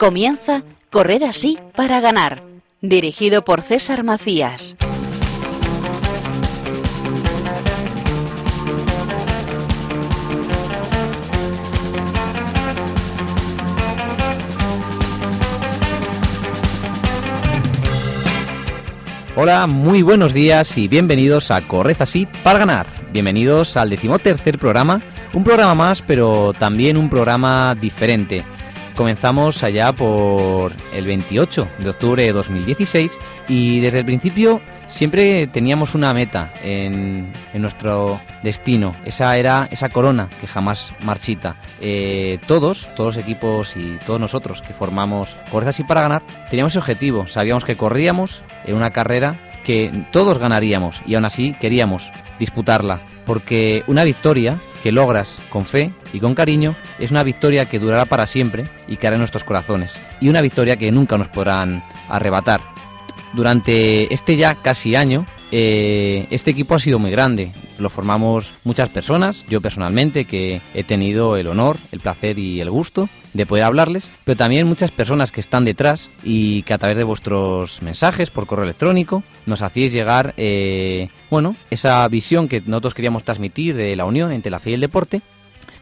Comienza Corred así para ganar, dirigido por César Macías. Hola, muy buenos días y bienvenidos a Corred así para ganar. Bienvenidos al decimotercer programa, un programa más, pero también un programa diferente. Comenzamos allá por el 28 de octubre de 2016 y desde el principio siempre teníamos una meta en, nuestro destino. Esa era esa corona que jamás marchita. Eh, todos, todos los equipos y todos nosotros que formamos Corred así para ganar, teníamos ese objetivo. Sabíamos que corríamos en una carrera que todos ganaríamos y aún así queríamos disputarla, porque una victoria que logras con fe y con cariño es una victoria que durará para siempre y que hará en nuestros corazones, y una victoria que nunca nos podrán arrebatar. Durante este ya casi año, eh, este equipo ha sido muy grande. Lo formamos muchas personas, yo personalmente, que he tenido el honor, el placer y el gusto de poder hablarles, pero también muchas personas que están detrás y que a través de vuestros mensajes por correo electrónico nos hacíais llegar, eh, bueno, esa visión que nosotros queríamos transmitir de la unión entre la fe y el deporte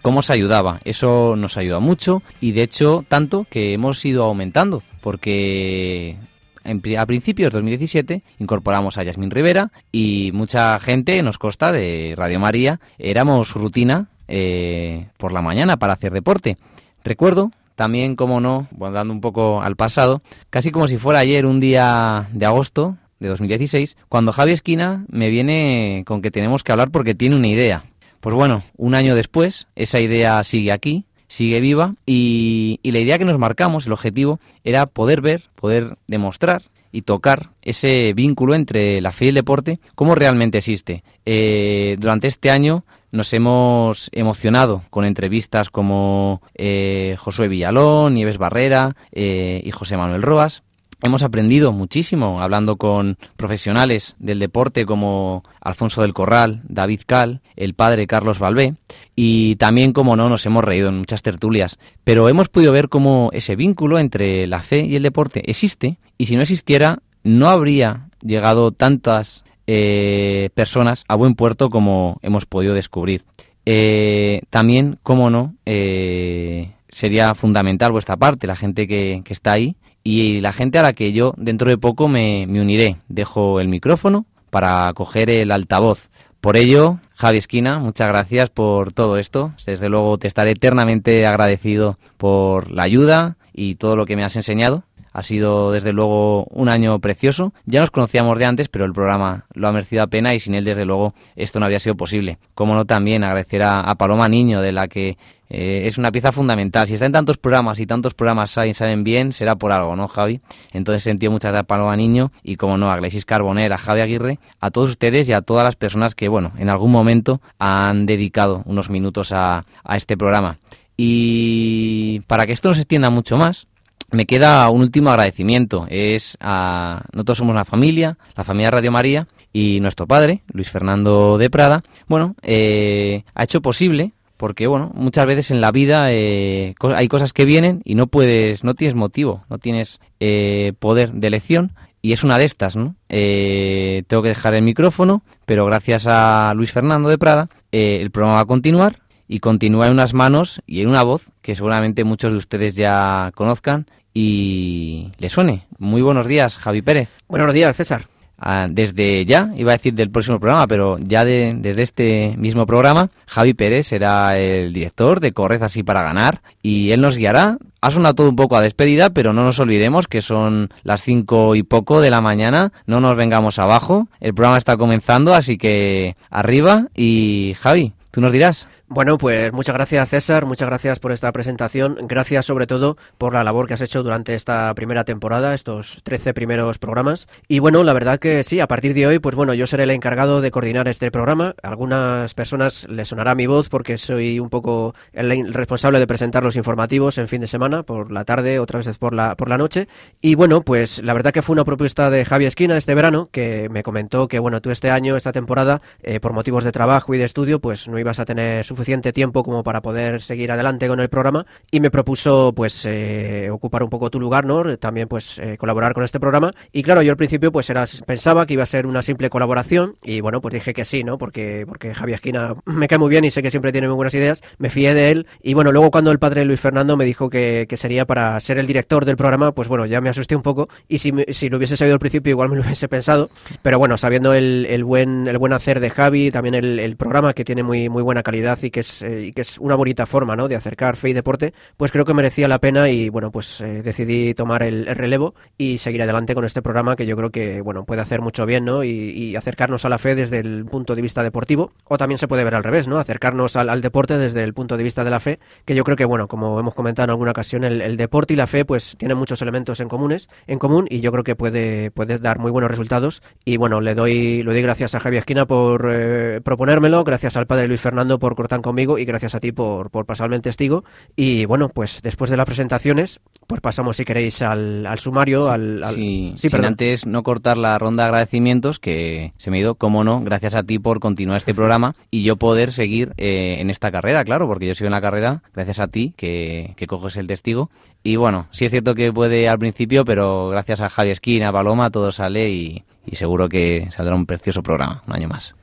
cómo os ayudaba. Eso nos ayuda mucho y de hecho tanto que hemos ido aumentando porque a principios de 2017 incorporamos a Yasmín Rivera y mucha gente nos consta de Radio María éramos rutina eh, por la mañana para hacer deporte. Recuerdo también, como no, dando un poco al pasado, casi como si fuera ayer un día de agosto de 2016, cuando Javi Esquina me viene con que tenemos que hablar porque tiene una idea. Pues bueno, un año después, esa idea sigue aquí, sigue viva y, la idea que nos marcamos, el objetivo, era poder ver, poder demostrar y tocar ese vínculo entre la fe y el deporte, cómo realmente existe. Eh, durante este año nos hemos emocionado con entrevistas como eh, Josué Villalón, Nieves Barrera eh, y José Manuel Roas. Hemos aprendido muchísimo hablando con profesionales del deporte como Alfonso del Corral, David Cal, el padre Carlos Valvé y también, como no, nos hemos reído en muchas tertulias. Pero hemos podido ver cómo ese vínculo entre la fe y el deporte existe y si no existiera no habría llegado tantas eh, personas a buen puerto como hemos podido descubrir. Eh, también, como no, eh, sería fundamental vuestra parte, la gente que, que está ahí y la gente a la que yo dentro de poco me, uniré. Dejo el micrófono para coger el altavoz. Por ello, Javi Esquina, muchas gracias por todo esto. Desde luego te estaré eternamente agradecido por la ayuda y todo lo que me has enseñado. Ha sido desde luego un año precioso. Ya nos conocíamos de antes, pero el programa lo ha merecido a pena y sin él desde luego esto no había sido posible. Como no también agradecer a Paloma Niño, de la que eh, es una pieza fundamental. Si está en tantos programas y tantos programas saben, saben bien, será por algo, ¿no, Javi? Entonces sentido muchas gracias a Paloma Niño y, como no, a Gleisis Carbonera, a Javi Aguirre, a todos ustedes y a todas las personas que, bueno, en algún momento han dedicado unos minutos a, a este programa. Y para que esto no se extienda mucho más, me queda un último agradecimiento. Es a. Nosotros somos una familia, la familia Radio María, y nuestro padre, Luis Fernando de Prada, bueno, eh, ha hecho posible porque bueno, muchas veces en la vida eh, hay cosas que vienen y no puedes, no tienes motivo, no tienes eh, poder de elección y es una de estas, ¿no? Eh, tengo que dejar el micrófono, pero gracias a Luis Fernando de Prada el programa va a continuar y continúa en unas manos y en una voz que seguramente muchos de ustedes ya conozcan y le suene. Muy buenos días, Javi Pérez. Buenos días, César. Ah, desde ya, iba a decir del próximo programa, pero ya desde este mismo programa, Javi Pérez será el director de Correz así para ganar y él nos guiará. Ha sonado todo un poco a despedida, pero no nos olvidemos que son las cinco y poco de la mañana, no nos vengamos abajo, el programa está comenzando, así que arriba y Javi, tú nos dirás. Bueno, pues muchas gracias César, muchas gracias por esta presentación, gracias sobre todo por la labor que has hecho durante esta primera temporada, estos 13 primeros programas. Y bueno, la verdad que sí, a partir de hoy, pues bueno, yo seré el encargado de coordinar este programa. A algunas personas les sonará mi voz porque soy un poco el responsable de presentar los informativos en fin de semana, por la tarde, otras veces por la, por la noche. Y bueno, pues la verdad que fue una propuesta de Javi Esquina este verano, que me comentó que bueno, tú este año, esta temporada, eh, por motivos de trabajo y de estudio, pues no ibas a tener suficiente suficiente tiempo como para poder seguir adelante con el programa y me propuso pues eh, ocupar un poco tu lugar, ¿no? También pues eh, colaborar con este programa y claro, yo al principio pues era, pensaba que iba a ser una simple colaboración y bueno, pues dije que sí, ¿no? Porque, porque Javier Esquina me cae muy bien y sé que siempre tiene muy buenas ideas, me fié de él y bueno, luego cuando el padre Luis Fernando me dijo que, que sería para ser el director del programa, pues bueno, ya me asusté un poco y si, si lo hubiese sabido al principio igual me lo hubiese pensado, pero bueno, sabiendo el, el buen, el buen hacer de Javi, también el, el programa que tiene muy, muy buena calidad y que, es, eh, y que es una bonita forma ¿no? de acercar fe y deporte, pues creo que merecía la pena y bueno, pues eh, decidí tomar el, relevo y seguir adelante con este programa que yo creo que bueno puede hacer mucho bien ¿no? y, acercarnos a la fe desde el punto de vista deportivo o también se puede ver al revés, ¿no? acercarnos al, al deporte desde el punto de vista de la fe, que yo creo que bueno, como hemos comentado en alguna ocasión, el, el deporte y la fe pues tienen muchos elementos en comunes, en común y yo creo que puede, puede dar muy buenos resultados y bueno, le doy, le doy gracias a Javier Esquina por eh, proponérmelo, gracias al padre Luis Fernando por cortar conmigo y gracias a ti por, por pasarme el testigo. Y bueno, pues después de las presentaciones, pues pasamos si queréis al, al sumario, al, Sí, sí sin antes no cortar la ronda de agradecimientos que se me ha ido, como no, gracias a ti por continuar este programa y yo poder seguir eh, en esta carrera, claro, porque yo sigo en la carrera gracias a ti que, que coges el testigo. Y bueno, sí es cierto que puede al principio, pero gracias a Javi Esquina, a Paloma, todo sale y, y seguro que saldrá un precioso programa un año más.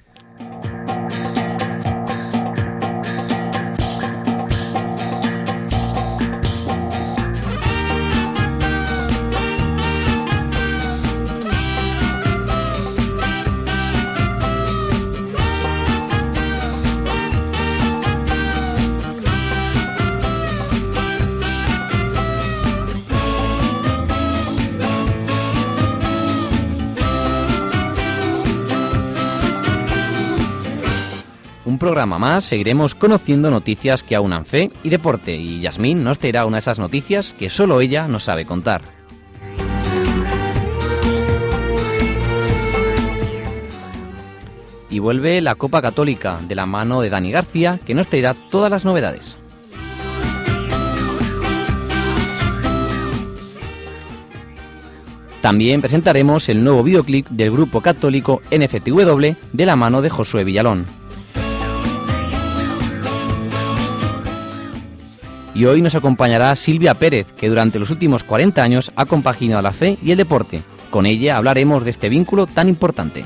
Programa más seguiremos conociendo noticias que aunan fe y deporte y Yasmín nos traerá una de esas noticias que solo ella nos sabe contar. Y vuelve la Copa Católica de la mano de Dani García que nos traerá todas las novedades. También presentaremos el nuevo videoclip del grupo católico NFTW de la mano de Josué Villalón. Y hoy nos acompañará Silvia Pérez, que durante los últimos 40 años ha compaginado la fe y el deporte. Con ella hablaremos de este vínculo tan importante.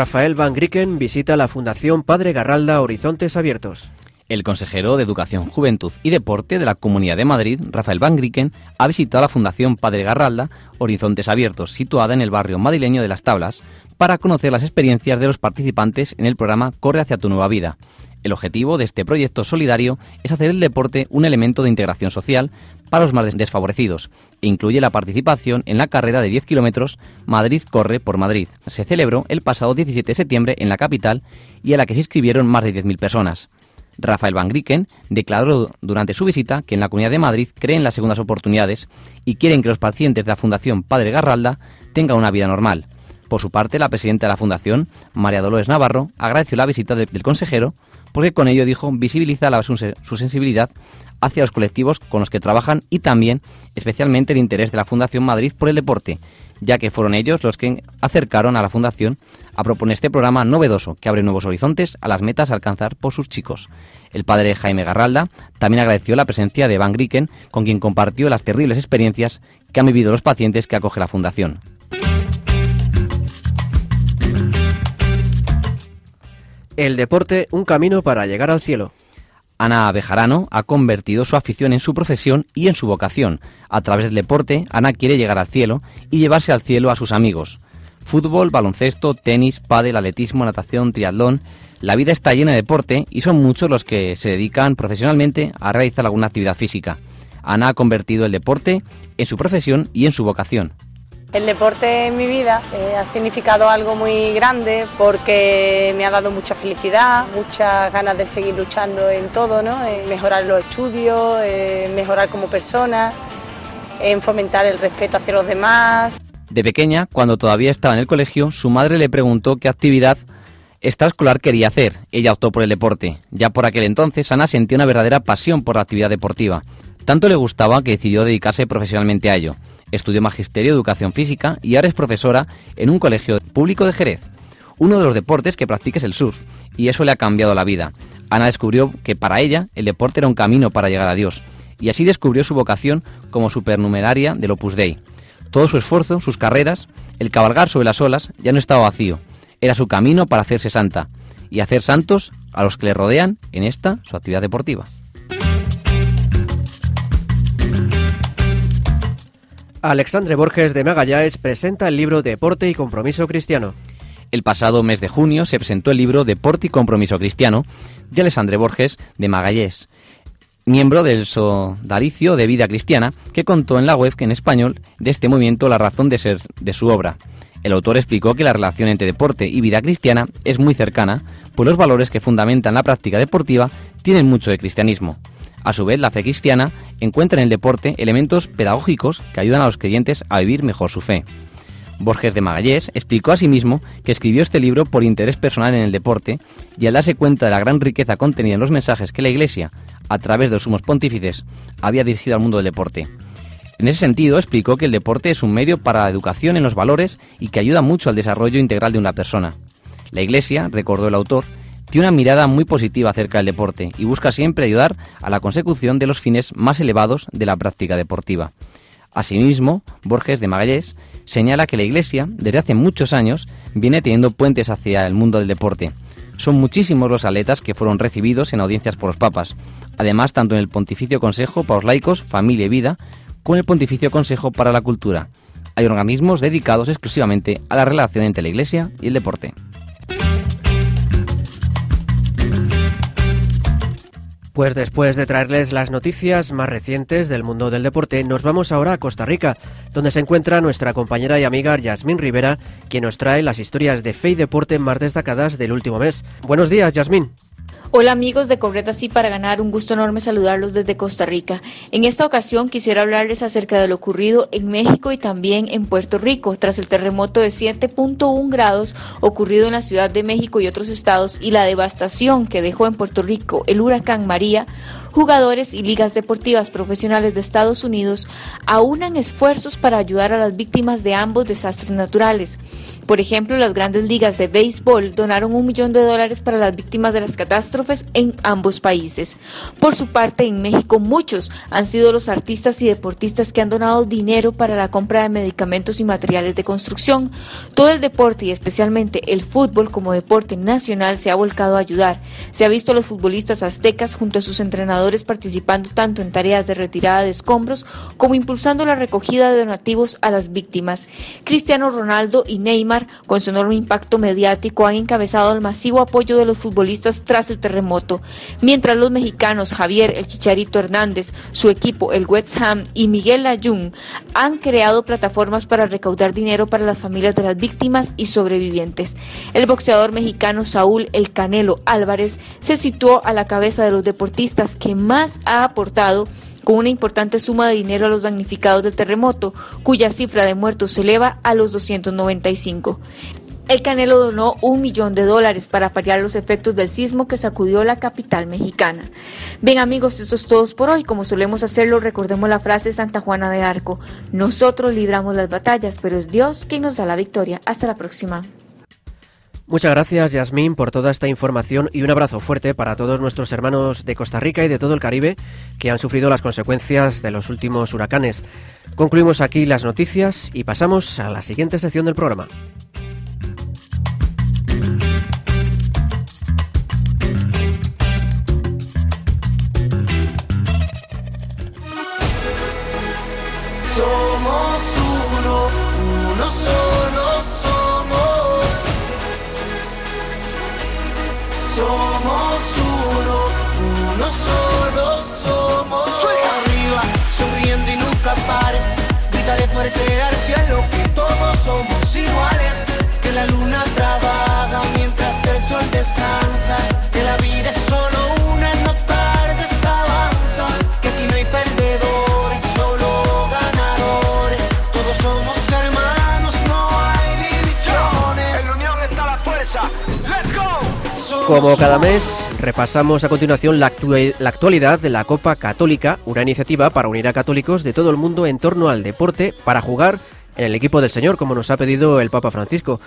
Rafael Van Grieken visita la Fundación Padre Garralda Horizontes Abiertos. El consejero de Educación, Juventud y Deporte de la Comunidad de Madrid, Rafael Van Grieken, ha visitado la Fundación Padre Garralda Horizontes Abiertos, situada en el barrio madrileño de Las Tablas, para conocer las experiencias de los participantes en el programa Corre hacia tu nueva vida. El objetivo de este proyecto solidario es hacer el deporte un elemento de integración social para los más desfavorecidos e incluye la participación en la carrera de 10 kilómetros Madrid Corre por Madrid. Se celebró el pasado 17 de septiembre en la capital y a la que se inscribieron más de 10.000 personas. Rafael Van Grieken declaró durante su visita que en la Comunidad de Madrid creen las segundas oportunidades y quieren que los pacientes de la Fundación Padre Garralda tengan una vida normal. Por su parte, la presidenta de la Fundación, María Dolores Navarro, agradeció la visita del consejero porque con ello, dijo, visibiliza su sensibilidad hacia los colectivos con los que trabajan y también especialmente el interés de la Fundación Madrid por el deporte, ya que fueron ellos los que acercaron a la Fundación a proponer este programa novedoso que abre nuevos horizontes a las metas a alcanzar por sus chicos. El padre Jaime Garralda también agradeció la presencia de Van Grieken, con quien compartió las terribles experiencias que han vivido los pacientes que acoge la Fundación. El deporte, un camino para llegar al cielo. Ana Bejarano ha convertido su afición en su profesión y en su vocación. A través del deporte, Ana quiere llegar al cielo y llevarse al cielo a sus amigos. Fútbol, baloncesto, tenis, pádel, atletismo, natación, triatlón. La vida está llena de deporte y son muchos los que se dedican profesionalmente a realizar alguna actividad física. Ana ha convertido el deporte en su profesión y en su vocación. El deporte en mi vida eh, ha significado algo muy grande porque me ha dado mucha felicidad, muchas ganas de seguir luchando en todo, ¿no? en mejorar los estudios, en mejorar como persona, en fomentar el respeto hacia los demás. De pequeña, cuando todavía estaba en el colegio, su madre le preguntó qué actividad extraescolar quería hacer. Ella optó por el deporte. Ya por aquel entonces, Ana sentía una verdadera pasión por la actividad deportiva. Tanto le gustaba que decidió dedicarse profesionalmente a ello. Estudió Magisterio, Educación Física y ahora es profesora en un colegio público de Jerez. Uno de los deportes que practica es el surf, y eso le ha cambiado la vida. Ana descubrió que para ella el deporte era un camino para llegar a Dios, y así descubrió su vocación como supernumeraria del Opus Dei. Todo su esfuerzo, sus carreras, el cabalgar sobre las olas, ya no estaba vacío. Era su camino para hacerse santa y hacer santos a los que le rodean en esta su actividad deportiva. Alexandre Borges de Magallanes presenta el libro Deporte y Compromiso Cristiano. El pasado mes de junio se presentó el libro Deporte y Compromiso Cristiano de Alexandre Borges de Magallanes, miembro del Sodalicio de Vida Cristiana, que contó en la web que en español de este movimiento la razón de ser de su obra. El autor explicó que la relación entre deporte y vida cristiana es muy cercana, pues los valores que fundamentan la práctica deportiva tienen mucho de cristianismo. A su vez, la fe cristiana encuentra en el deporte elementos pedagógicos que ayudan a los creyentes a vivir mejor su fe. Borges de Magallés explicó asimismo que escribió este libro por interés personal en el deporte y al darse cuenta de la gran riqueza contenida en los mensajes que la Iglesia, a través de los sumos pontífices, había dirigido al mundo del deporte. En ese sentido, explicó que el deporte es un medio para la educación en los valores y que ayuda mucho al desarrollo integral de una persona. La Iglesia, recordó el autor, tiene una mirada muy positiva acerca del deporte y busca siempre ayudar a la consecución de los fines más elevados de la práctica deportiva. Asimismo, Borges de Magallés señala que la Iglesia, desde hace muchos años, viene teniendo puentes hacia el mundo del deporte. Son muchísimos los atletas que fueron recibidos en audiencias por los papas. Además, tanto en el Pontificio Consejo para los Laicos, Familia y Vida, como en el Pontificio Consejo para la Cultura. Hay organismos dedicados exclusivamente a la relación entre la Iglesia y el deporte. Pues después de traerles las noticias más recientes del mundo del deporte, nos vamos ahora a Costa Rica, donde se encuentra nuestra compañera y amiga Yasmín Rivera, quien nos trae las historias de fe y deporte más destacadas del último mes. Buenos días, Yasmín. Hola amigos de Correta Sí para ganar, un gusto enorme saludarlos desde Costa Rica. En esta ocasión quisiera hablarles acerca de lo ocurrido en México y también en Puerto Rico tras el terremoto de 7.1 grados ocurrido en la Ciudad de México y otros estados y la devastación que dejó en Puerto Rico el huracán María jugadores y ligas deportivas profesionales de Estados Unidos aunan esfuerzos para ayudar a las víctimas de ambos desastres naturales. Por ejemplo, las grandes ligas de béisbol donaron un millón de dólares para las víctimas de las catástrofes en ambos países. Por su parte, en México muchos han sido los artistas y deportistas que han donado dinero para la compra de medicamentos y materiales de construcción. Todo el deporte y especialmente el fútbol como deporte nacional se ha volcado a ayudar. Se ha visto a los futbolistas aztecas junto a sus entrenadores participando tanto en tareas de retirada de escombros como impulsando la recogida de donativos a las víctimas. Cristiano Ronaldo y Neymar, con su enorme impacto mediático, han encabezado el masivo apoyo de los futbolistas tras el terremoto, mientras los mexicanos Javier El Chicharito Hernández, su equipo el West Ham y Miguel Layún han creado plataformas para recaudar dinero para las familias de las víctimas y sobrevivientes. El boxeador mexicano Saúl El Canelo Álvarez se situó a la cabeza de los deportistas que más ha aportado con una importante suma de dinero a los damnificados del terremoto, cuya cifra de muertos se eleva a los 295. El Canelo donó un millón de dólares para paliar los efectos del sismo que sacudió la capital mexicana. Bien amigos, esto es todo por hoy. Como solemos hacerlo, recordemos la frase de Santa Juana de Arco. Nosotros libramos las batallas, pero es Dios quien nos da la victoria. Hasta la próxima. Muchas gracias, Yasmín, por toda esta información y un abrazo fuerte para todos nuestros hermanos de Costa Rica y de todo el Caribe que han sufrido las consecuencias de los últimos huracanes. Concluimos aquí las noticias y pasamos a la siguiente sección del programa. Como cada mes, repasamos a continuación la, la, actualidad de la Copa Católica, una iniciativa para unir a católicos de todo el mundo en torno al deporte para jugar en el equipo del Señor, como nos ha pedido el Papa Francisco.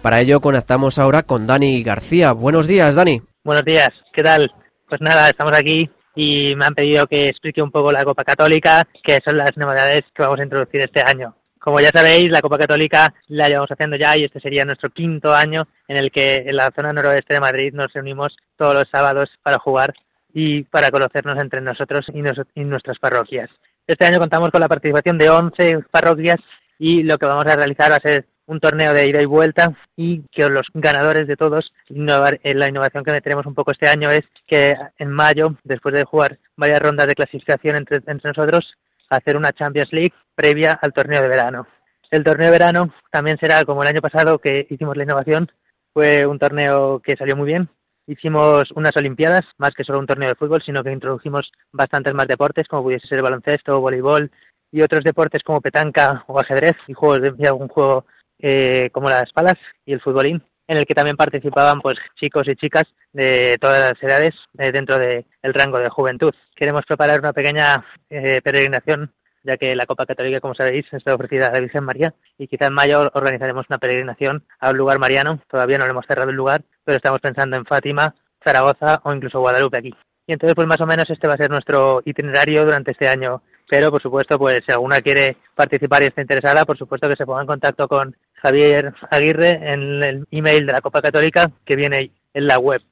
Para ello conectamos ahora con Dani García. Buenos días, Dani. Buenos días, ¿qué tal? Pues nada, estamos aquí y me han pedido que explique un poco la Copa Católica, que son las novedades que vamos a introducir este año. Como ya sabéis, la Copa Católica la llevamos haciendo ya y este sería nuestro quinto año en el que en la zona noroeste de Madrid nos reunimos todos los sábados para jugar y para conocernos entre nosotros y, y nuestras parroquias. Este año contamos con la participación de 11 parroquias y lo que vamos a realizar va a ser un torneo de ida y vuelta y que los ganadores de todos, eh, la innovación que meteremos un poco este año es que en mayo, después de jugar varias rondas de clasificación entre, entre nosotros, hacer una Champions League previa al torneo de verano. El torneo de verano también será como el año pasado que hicimos la innovación, fue un torneo que salió muy bien. Hicimos unas Olimpiadas, más que solo un torneo de fútbol, sino que introdujimos bastantes más deportes, como pudiese ser baloncesto, voleibol y otros deportes como petanca o ajedrez y juegos de algún juego eh, como las palas y el futbolín, en el que también participaban pues chicos y chicas de todas las edades eh, dentro del rango de juventud. Queremos preparar una pequeña eh, peregrinación ya que la Copa Católica, como sabéis, está ofrecida a la Virgen María y quizá en mayo organizaremos una peregrinación a un lugar mariano. Todavía no lo hemos cerrado el lugar, pero estamos pensando en Fátima, Zaragoza o incluso Guadalupe aquí. Y entonces, pues más o menos este va a ser nuestro itinerario durante este año. Pero, por supuesto, pues si alguna quiere participar y está interesada, por supuesto que se ponga en contacto con Javier Aguirre en el email de la Copa Católica que viene en la web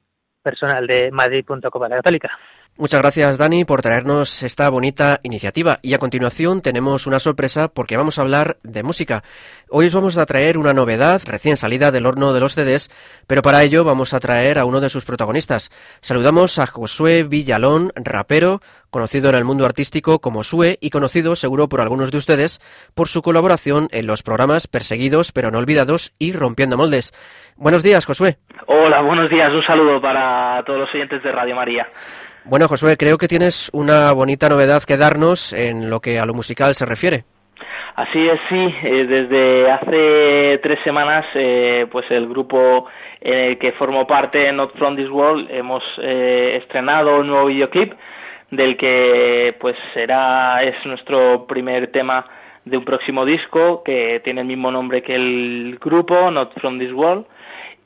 personal de madrid.copa católica. Muchas gracias Dani por traernos esta bonita iniciativa y a continuación tenemos una sorpresa porque vamos a hablar de música. Hoy os vamos a traer una novedad recién salida del horno de los CDs, pero para ello vamos a traer a uno de sus protagonistas. Saludamos a Josué Villalón, rapero, conocido en el mundo artístico como Sue y conocido seguro por algunos de ustedes por su colaboración en los programas Perseguidos pero no olvidados y Rompiendo Moldes. Buenos días, Josué. Hola, buenos días. Un saludo para todos los oyentes de Radio María. Bueno, Josué, creo que tienes una bonita novedad que darnos en lo que a lo musical se refiere. Así es, sí. Eh, desde hace tres semanas, eh, pues el grupo en el que formo parte, Not From This World, hemos eh, estrenado un nuevo videoclip del que pues será es nuestro primer tema de un próximo disco que tiene el mismo nombre que el grupo, Not From This World.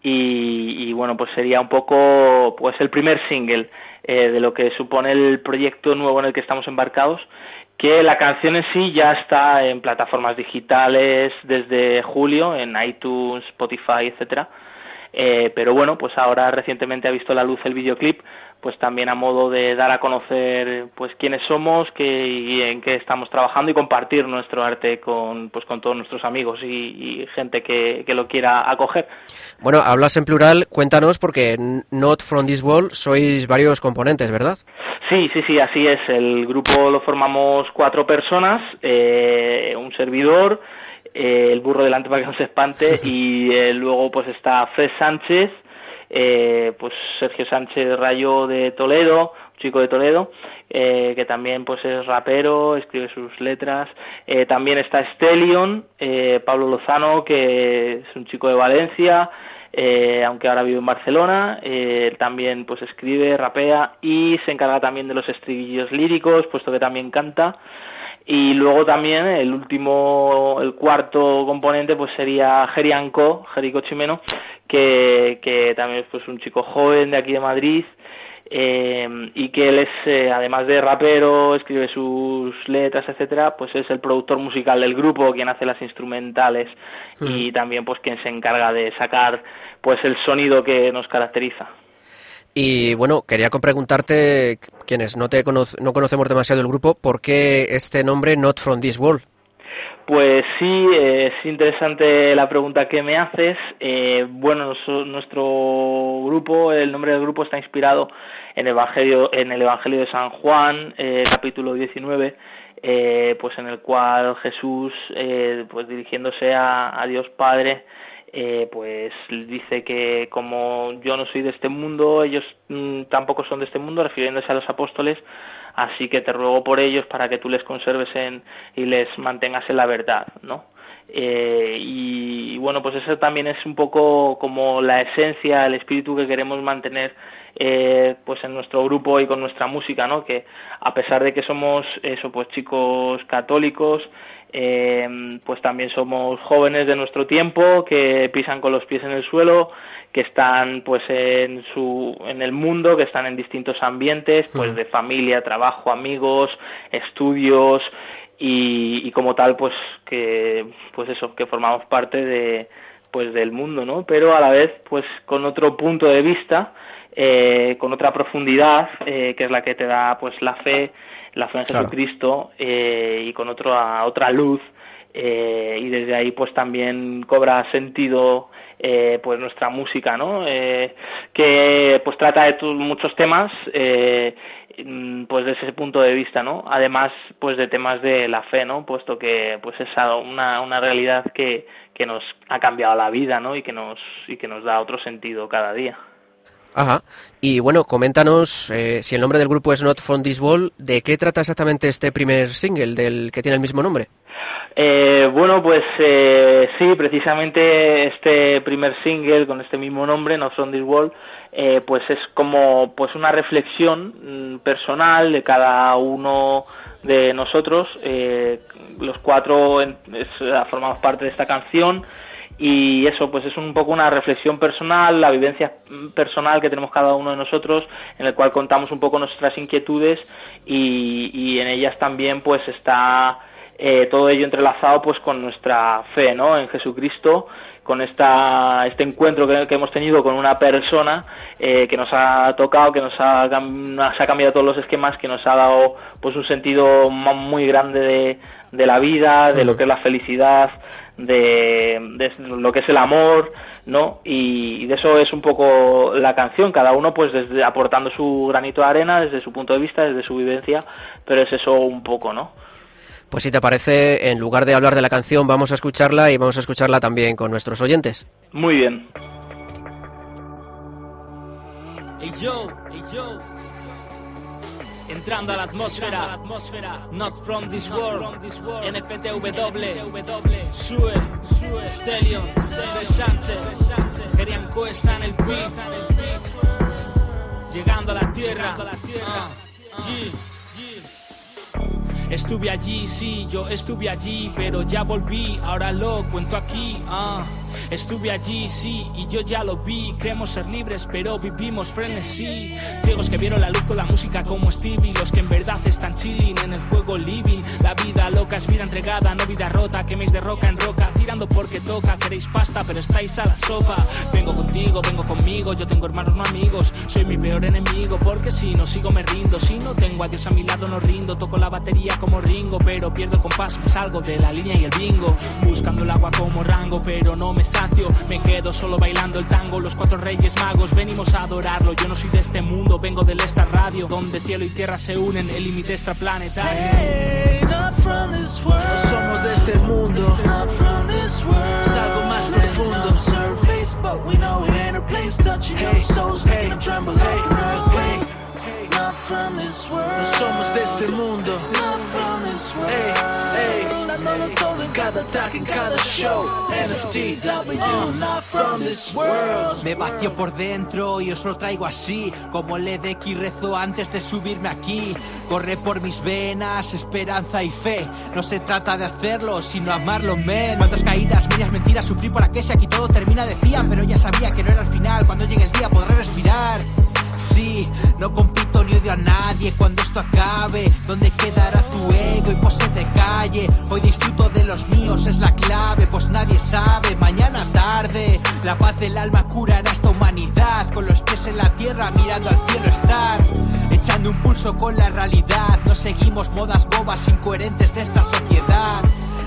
Y, y bueno, pues sería un poco pues el primer single eh, de lo que supone el proyecto nuevo en el que estamos embarcados, que la canción en sí ya está en plataformas digitales desde julio, en iTunes, Spotify, etcétera. Eh, pero bueno, pues ahora recientemente ha visto la luz el videoclip pues también a modo de dar a conocer pues quiénes somos qué, y en qué estamos trabajando y compartir nuestro arte con pues con todos nuestros amigos y, gente que, que, lo quiera acoger. Bueno, hablas en plural, cuéntanos porque Not From This World sois varios componentes, ¿verdad? Sí, sí, sí, así es. El grupo lo formamos cuatro personas, eh, un servidor, eh, el burro delante para que no se espante y eh, luego pues está Fred Sánchez, eh, pues Sergio Sánchez Rayo de Toledo, chico de Toledo, eh, que también pues es rapero, escribe sus letras. Eh, también está Stelion, eh, Pablo Lozano, que es un chico de Valencia, eh, aunque ahora vive en Barcelona, eh, también pues escribe, rapea y se encarga también de los estribillos líricos, puesto que también canta. Y luego también el último, el cuarto componente pues sería Jerianco, Jerico Chimeno, que, que también es pues un chico joven de aquí de Madrid eh, y que él es, eh, además de rapero, escribe sus letras, etcétera, pues es el productor musical del grupo, quien hace las instrumentales y también pues quien se encarga de sacar pues el sonido que nos caracteriza. Y bueno, quería preguntarte, quienes no, te no conocemos demasiado el grupo, ¿por qué este nombre Not From This World? Pues sí, es interesante la pregunta que me haces. Eh, bueno, nuestro grupo, el nombre del grupo está inspirado en, Evangelio, en el Evangelio de San Juan, eh, capítulo 19, eh, pues en el cual Jesús, eh, pues dirigiéndose a, a Dios Padre, eh, pues dice que como yo no soy de este mundo, ellos mm, tampoco son de este mundo, refiriéndose a los apóstoles, así que te ruego por ellos para que tú les conserves en, y les mantengas en la verdad, ¿no? Eh, y, bueno, pues eso también es un poco como la esencia, el espíritu que queremos mantener eh, pues en nuestro grupo y con nuestra música, ¿no? Que a pesar de que somos eso, pues chicos católicos, eh, pues también somos jóvenes de nuestro tiempo que pisan con los pies en el suelo, que están pues en su en el mundo, que están en distintos ambientes, pues de familia, trabajo, amigos, estudios, y, como tal pues que pues eso que formamos parte de pues del mundo no pero a la vez pues con otro punto de vista eh, con otra profundidad eh, que es la que te da pues la fe la fe en Jesucristo eh, y con otra otra luz y desde ahí pues también cobra sentido pues nuestra música no que pues trata de muchos temas Mm, pues desde ese punto de vista, ¿no? Además, pues de temas de la fe, ¿no? Puesto que pues es una, una realidad que, que nos ha cambiado la vida, ¿no? Y que nos y que nos da otro sentido cada día. Ajá. Y bueno, coméntanos eh, si el nombre del grupo es Not From This Wall, ¿de qué trata exactamente este primer single del que tiene el mismo nombre? Eh, bueno, pues eh, sí, precisamente este primer single con este mismo nombre, Not From This Wall, eh, pues es como pues una reflexión mm, personal de cada uno de nosotros eh, los cuatro formamos parte de esta canción y eso pues es un poco una reflexión personal la vivencia personal que tenemos cada uno de nosotros en el cual contamos un poco nuestras inquietudes y, y en ellas también pues está eh, todo ello entrelazado pues con nuestra fe ¿no? en Jesucristo con esta, este encuentro que, hemos tenido con una persona eh, que nos ha tocado, que nos ha, ha, cambiado todos los esquemas, que nos ha dado pues un sentido muy grande de, de la vida, de lo que es la felicidad, de, lo que es el amor, ¿no? Y, de eso es un poco la canción, cada uno pues desde aportando su granito de arena desde su punto de vista, desde su vivencia, pero es eso un poco, ¿no? Pues si te parece, en lugar de hablar de la canción, vamos a escucharla y vamos a escucharla también con nuestros oyentes. Muy bien. Entrando a la atmósfera, not from this world, NFTW, Sue, Stellion, Sánchez, Gerian está en el beat, llegando a la tierra, Estuve allí, sí, yo estuve allí, pero ya volví, ahora lo cuento aquí. Ah. Estuve allí, sí, y yo ya lo vi. Creemos ser libres, pero vivimos frenesí. Ciegos que vieron la luz con la música como Stevie. Los que en verdad están chilling en el juego living. La vida loca es vida entregada, no vida rota. Queméis de roca en roca, tirando porque toca. Queréis pasta, pero estáis a la sopa. Vengo contigo, vengo conmigo. Yo tengo hermanos, no amigos. Soy mi peor enemigo, porque si no sigo me rindo. Si no tengo a Dios a mi lado, no rindo. Toco la batería como Ringo, pero pierdo compás. Me salgo de la línea y el bingo. Buscando el agua como rango, pero no me me quedo solo bailando el tango, los cuatro reyes magos. Venimos a adorarlo. Yo no soy de este mundo, vengo del esta radio, donde cielo y tierra se unen, el límite extraplanetario. Hey, no somos de este mundo, es algo más profundo. No somos de este mundo. Hey, hey, dándolo todo en cada track, en cada show. NFTW, uh, not from this world. Me vacío por dentro y os lo traigo así. Como de y rezo antes de subirme aquí. Corre por mis venas, esperanza y fe. No se trata de hacerlo, sino amarlo, men. Cuántas caídas, medias mentiras sufrí para que si aquí todo termina, decía. Pero ya sabía que no era el final. Cuando llegue el día podré respirar. Sí, no compito ni odio a nadie cuando esto acabe. ¿Dónde quedará tu ego y pose de calle? Hoy disfruto de los míos, es la clave, pues nadie sabe. Mañana tarde, la paz del alma curará esta humanidad. Con los pies en la tierra, mirando al cielo estar. Echando un pulso con la realidad. No seguimos modas bobas incoherentes de esta sociedad.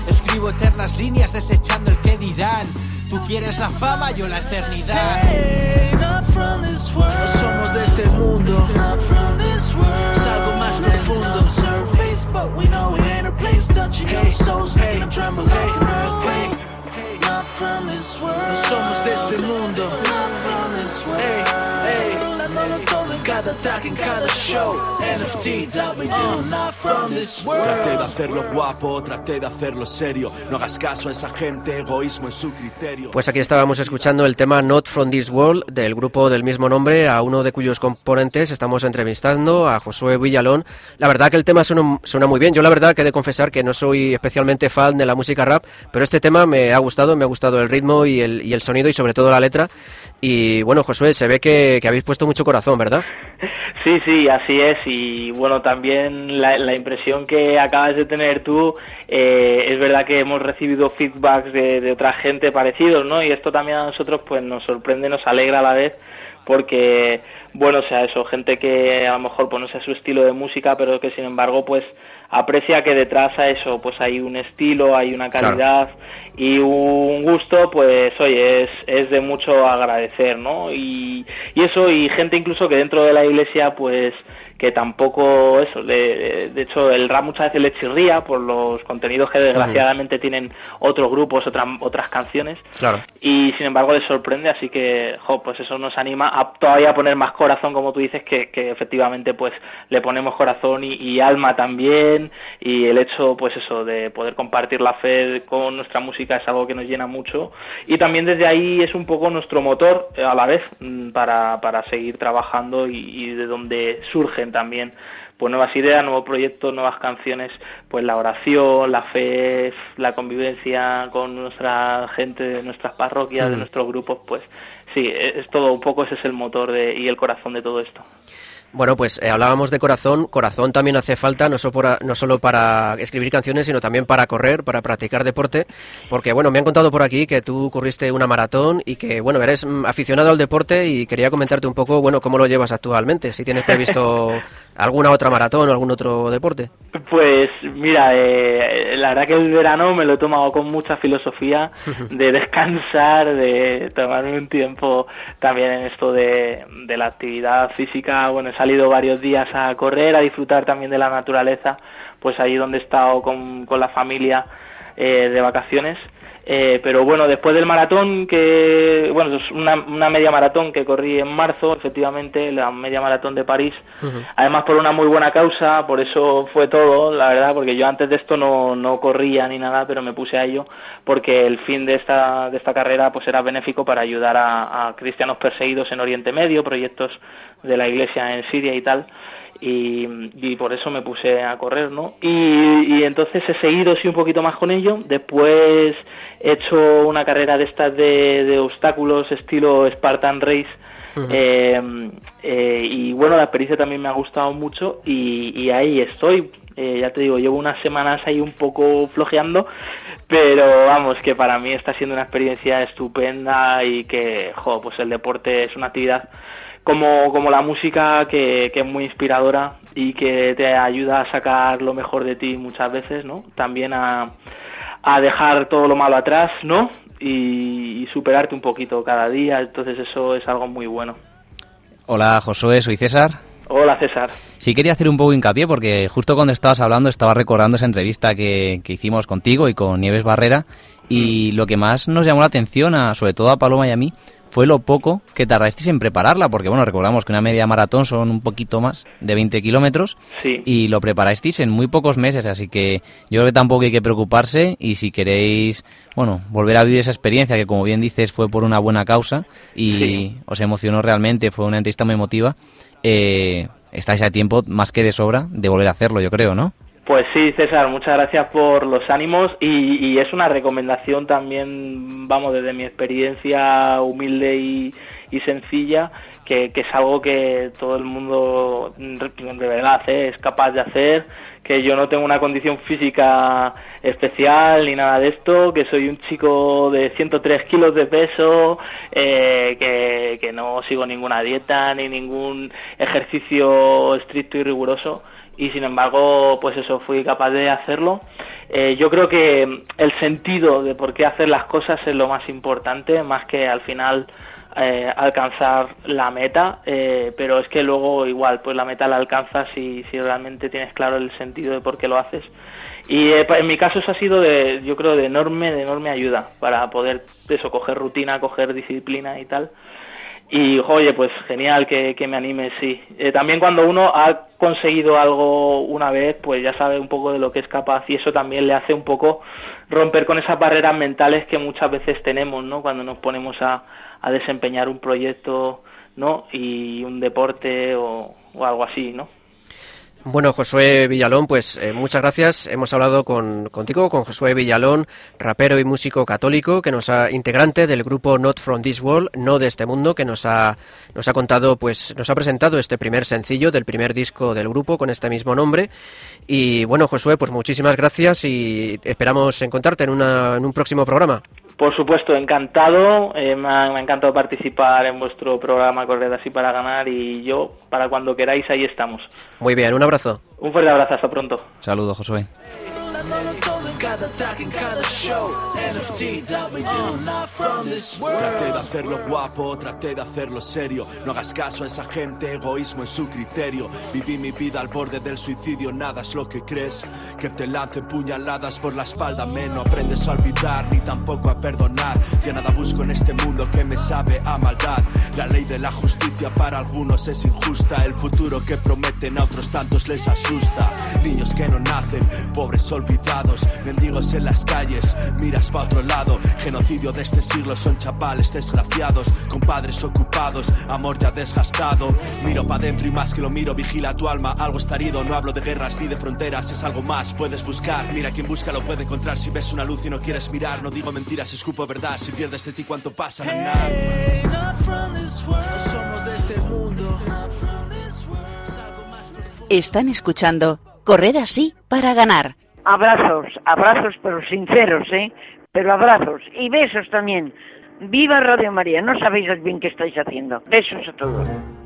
Escribo eternas líneas desechando el que dirán. Tú quieres la fama, yo la eternidad. No somos de este mundo. Es algo más profundo. No somos de este mundo. Hey, hey, cada cada track, en cada show. NFTW, not from this world. Traté de hacerlo guapo, traté de hacerlo serio. No hagas caso a esa gente, egoísmo en su criterio. Pues aquí estábamos escuchando el tema Not From This World del grupo del mismo nombre, a uno de cuyos componentes estamos entrevistando, a Josué Villalón. La verdad que el tema suena, suena muy bien. Yo la verdad que he de confesar que no soy especialmente fan de la música rap, pero este tema me ha gustado, me ha gustado el ritmo y el, y el sonido y sobre todo la letra. Y bueno, Josué, se ve que, habéis puesto mucho corazón, ¿verdad? Sí, sí, así es. Y bueno, también la, la impresión que acabas de tener tú, eh, es verdad que hemos recibido feedbacks de, de otra gente parecidos, ¿no? Y esto también a nosotros pues nos sorprende, nos alegra a la vez, porque, bueno, o sea, eso, gente que a lo mejor pues no sea su estilo de música, pero que sin embargo pues aprecia que detrás a eso pues hay un estilo, hay una calidad y un gusto, pues oye, es, es de mucho agradecer, ¿no? Y, y eso, y gente incluso que dentro de la iglesia pues que tampoco eso, le- de hecho el rap muchas veces le chirría por los contenidos que desgraciadamente tienen otros grupos, otras otras canciones. Claro. y sin embargo les sorprende, así que jo, pues eso nos anima a todavía poner más corazón, como tú dices, que, que efectivamente pues le ponemos corazón y, y alma también. Y el hecho pues eso de poder compartir la fe con nuestra música es algo que nos llena mucho. Y también desde ahí es un poco nuestro motor eh, a la vez mm, para, para seguir trabajando y, y de donde surgen también pues nuevas ideas, nuevos proyectos, nuevas canciones, pues la oración, la fe, la convivencia con nuestra gente de nuestras parroquias, de Mm. nuestros grupos, pues sí, es es todo un poco ese es el motor de, y el corazón de todo esto. Bueno, pues eh, hablábamos de corazón. Corazón también hace falta, no solo, para, no solo para escribir canciones, sino también para correr, para practicar deporte. Porque, bueno, me han contado por aquí que tú corriste una maratón y que, bueno, eres mm, aficionado al deporte y quería comentarte un poco, bueno, cómo lo llevas actualmente. Si tienes previsto alguna otra maratón o algún otro deporte. Pues mira, eh, la verdad que el verano me lo he tomado con mucha filosofía de descansar, de tomarme un tiempo también en esto de, de la actividad física. Bueno, he salido varios días a correr, a disfrutar también de la naturaleza, pues ahí donde he estado con, con la familia eh, de vacaciones. Eh, pero bueno, después del maratón, que bueno, es una, una media maratón que corrí en marzo, efectivamente, la media maratón de París, además por una muy buena causa, por eso fue todo, la verdad, porque yo antes de esto no, no corría ni nada, pero me puse a ello, porque el fin de esta, de esta carrera pues era benéfico para ayudar a, a cristianos perseguidos en Oriente Medio, proyectos de la iglesia en Siria y tal, y, y por eso me puse a correr, ¿no? Y, y entonces he seguido sí un poquito más con ello, después he hecho una carrera de estas de, de obstáculos estilo Spartan Race, eh, eh, y bueno, la experiencia también me ha gustado mucho y, y ahí estoy. Eh, ya te digo, llevo unas semanas ahí un poco flojeando, pero vamos, que para mí está siendo una experiencia estupenda y que, jo, pues el deporte es una actividad como, como la música que, que es muy inspiradora y que te ayuda a sacar lo mejor de ti muchas veces, ¿no? También a, a dejar todo lo malo atrás, ¿no? Y, y superarte un poquito cada día, entonces eso es algo muy bueno. Hola Josué, soy César. Hola César. Sí quería hacer un poco de hincapié porque justo cuando estabas hablando estaba recordando esa entrevista que, que hicimos contigo y con Nieves Barrera y lo que más nos llamó la atención, a, sobre todo a Paloma y a mí, fue lo poco que tardasteis en prepararla, porque bueno, recordamos que una media maratón son un poquito más de 20 kilómetros Sí. y lo preparasteis en muy pocos meses, así que yo creo que tampoco hay que preocuparse y si queréis, bueno, volver a vivir esa experiencia que como bien dices fue por una buena causa y Sí. os emocionó realmente, fue una entrevista muy emotiva, eh, estáis a tiempo más que de sobra de volver a hacerlo, yo creo, ¿no? Pues sí, César, muchas gracias por los ánimos y, y es una recomendación también, vamos, desde mi experiencia humilde y, sencilla, que, que es algo que todo el mundo de verdad ¿eh? es capaz de hacer, que yo no tengo una condición física especial ni nada de esto, que soy un chico de 103 kilos de peso, eh, que, que no sigo ninguna dieta ni ningún ejercicio estricto y riguroso y sin embargo, pues eso, fui capaz de hacerlo. Eh, yo creo que el sentido de por qué hacer las cosas es lo más importante, más que al final eh, alcanzar la meta, eh, pero es que luego igual, pues la meta la alcanzas si, si realmente tienes claro el sentido de por qué lo haces. Y eh, en mi caso eso ha sido de, yo creo, de enorme, de enorme ayuda para poder eso, coger rutina, coger disciplina y tal. Y, oye, pues genial que, que me anime, sí. Eh, también cuando uno ha conseguido algo una vez, pues ya sabe un poco de lo que es capaz y eso también le hace un poco romper con esas barreras mentales que muchas veces tenemos, ¿no? Cuando nos ponemos a, a desempeñar un proyecto, ¿no? Y un deporte o, o algo así, ¿no? Bueno, Josué Villalón, pues eh, muchas gracias. Hemos hablado con, contigo, con Josué Villalón, rapero y músico católico, que nos ha integrante del grupo Not From This World, no de este mundo, que nos ha nos ha contado, pues nos ha presentado este primer sencillo del primer disco del grupo con este mismo nombre. Y bueno, Josué, pues muchísimas gracias y esperamos encontrarte en, una, en un próximo programa. Por supuesto, encantado. Eh, me, ha, me, ha, encantado participar en vuestro programa Corred así para ganar y yo, para cuando queráis, ahí estamos. Muy bien, un abrazo. Un fuerte abrazo, hasta pronto. Saludos, Josué. Cada track en cada show. NFTW, not from this world. Traté de hacerlo guapo, traté de hacerlo serio. No hagas caso a esa gente, egoísmo es su criterio. Viví mi vida al borde del suicidio, nada es lo que crees. Que te lancen puñaladas por la espalda, menos aprendes a olvidar ni tampoco a perdonar. Ya nada busco en este mundo que me sabe a maldad. La ley de la justicia para algunos es injusta. El futuro que prometen a otros tantos les asusta. Niños que no nacen, pobres olvidados, mendigos en las calles, miras pa' otro lado. Genocidio de este siglo son chapales desgraciados, con padres ocupados, amor ya desgastado. Miro pa' dentro y más que lo miro, vigila tu alma, algo está herido. No hablo de guerras ni de fronteras, es algo más, puedes buscar. Mira, quien busca lo puede encontrar. Si ves una luz y no quieres mirar, no digo mentiras, escupo verdad. Si pierdes de ti, ¿cuánto pasa? Hey, not from this world. No somos de este mundo. Not from this world. Es algo más profundo. Están escuchando Corred así para ganar. Abrazos, abrazos pero sinceros, ¿eh? Pero abrazos y besos también. Viva Radio María, no sabéis bien que estáis haciendo. Besos a todos.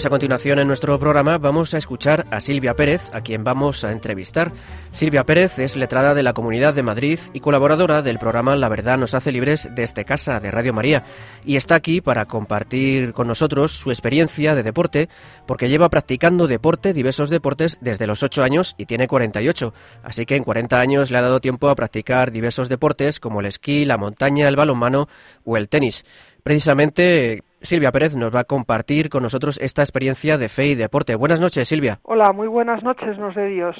Pues a continuación en nuestro programa vamos a escuchar a Silvia Pérez, a quien vamos a entrevistar. Silvia Pérez es letrada de la Comunidad de Madrid y colaboradora del programa La Verdad nos hace libres desde casa de Radio María y está aquí para compartir con nosotros su experiencia de deporte porque lleva practicando deporte, diversos deportes desde los 8 años y tiene 48, así que en 40 años le ha dado tiempo a practicar diversos deportes como el esquí, la montaña, el balonmano o el tenis. Precisamente Silvia Pérez nos va a compartir con nosotros esta experiencia de fe y deporte. Buenas noches, Silvia. Hola, muy buenas noches, nos de Dios.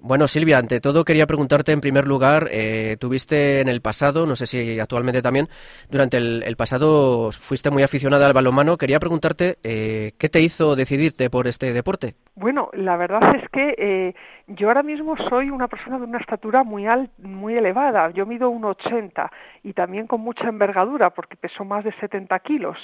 Bueno, Silvia, ante todo quería preguntarte en primer lugar, eh, tuviste en el pasado, no sé si actualmente también, durante el, el pasado fuiste muy aficionada al balonmano. Quería preguntarte eh, qué te hizo decidirte por este deporte. Bueno, la verdad es que eh, yo ahora mismo soy una persona de una estatura muy alta, muy elevada. Yo mido 1,80 y también con mucha envergadura porque peso más de 70 kilos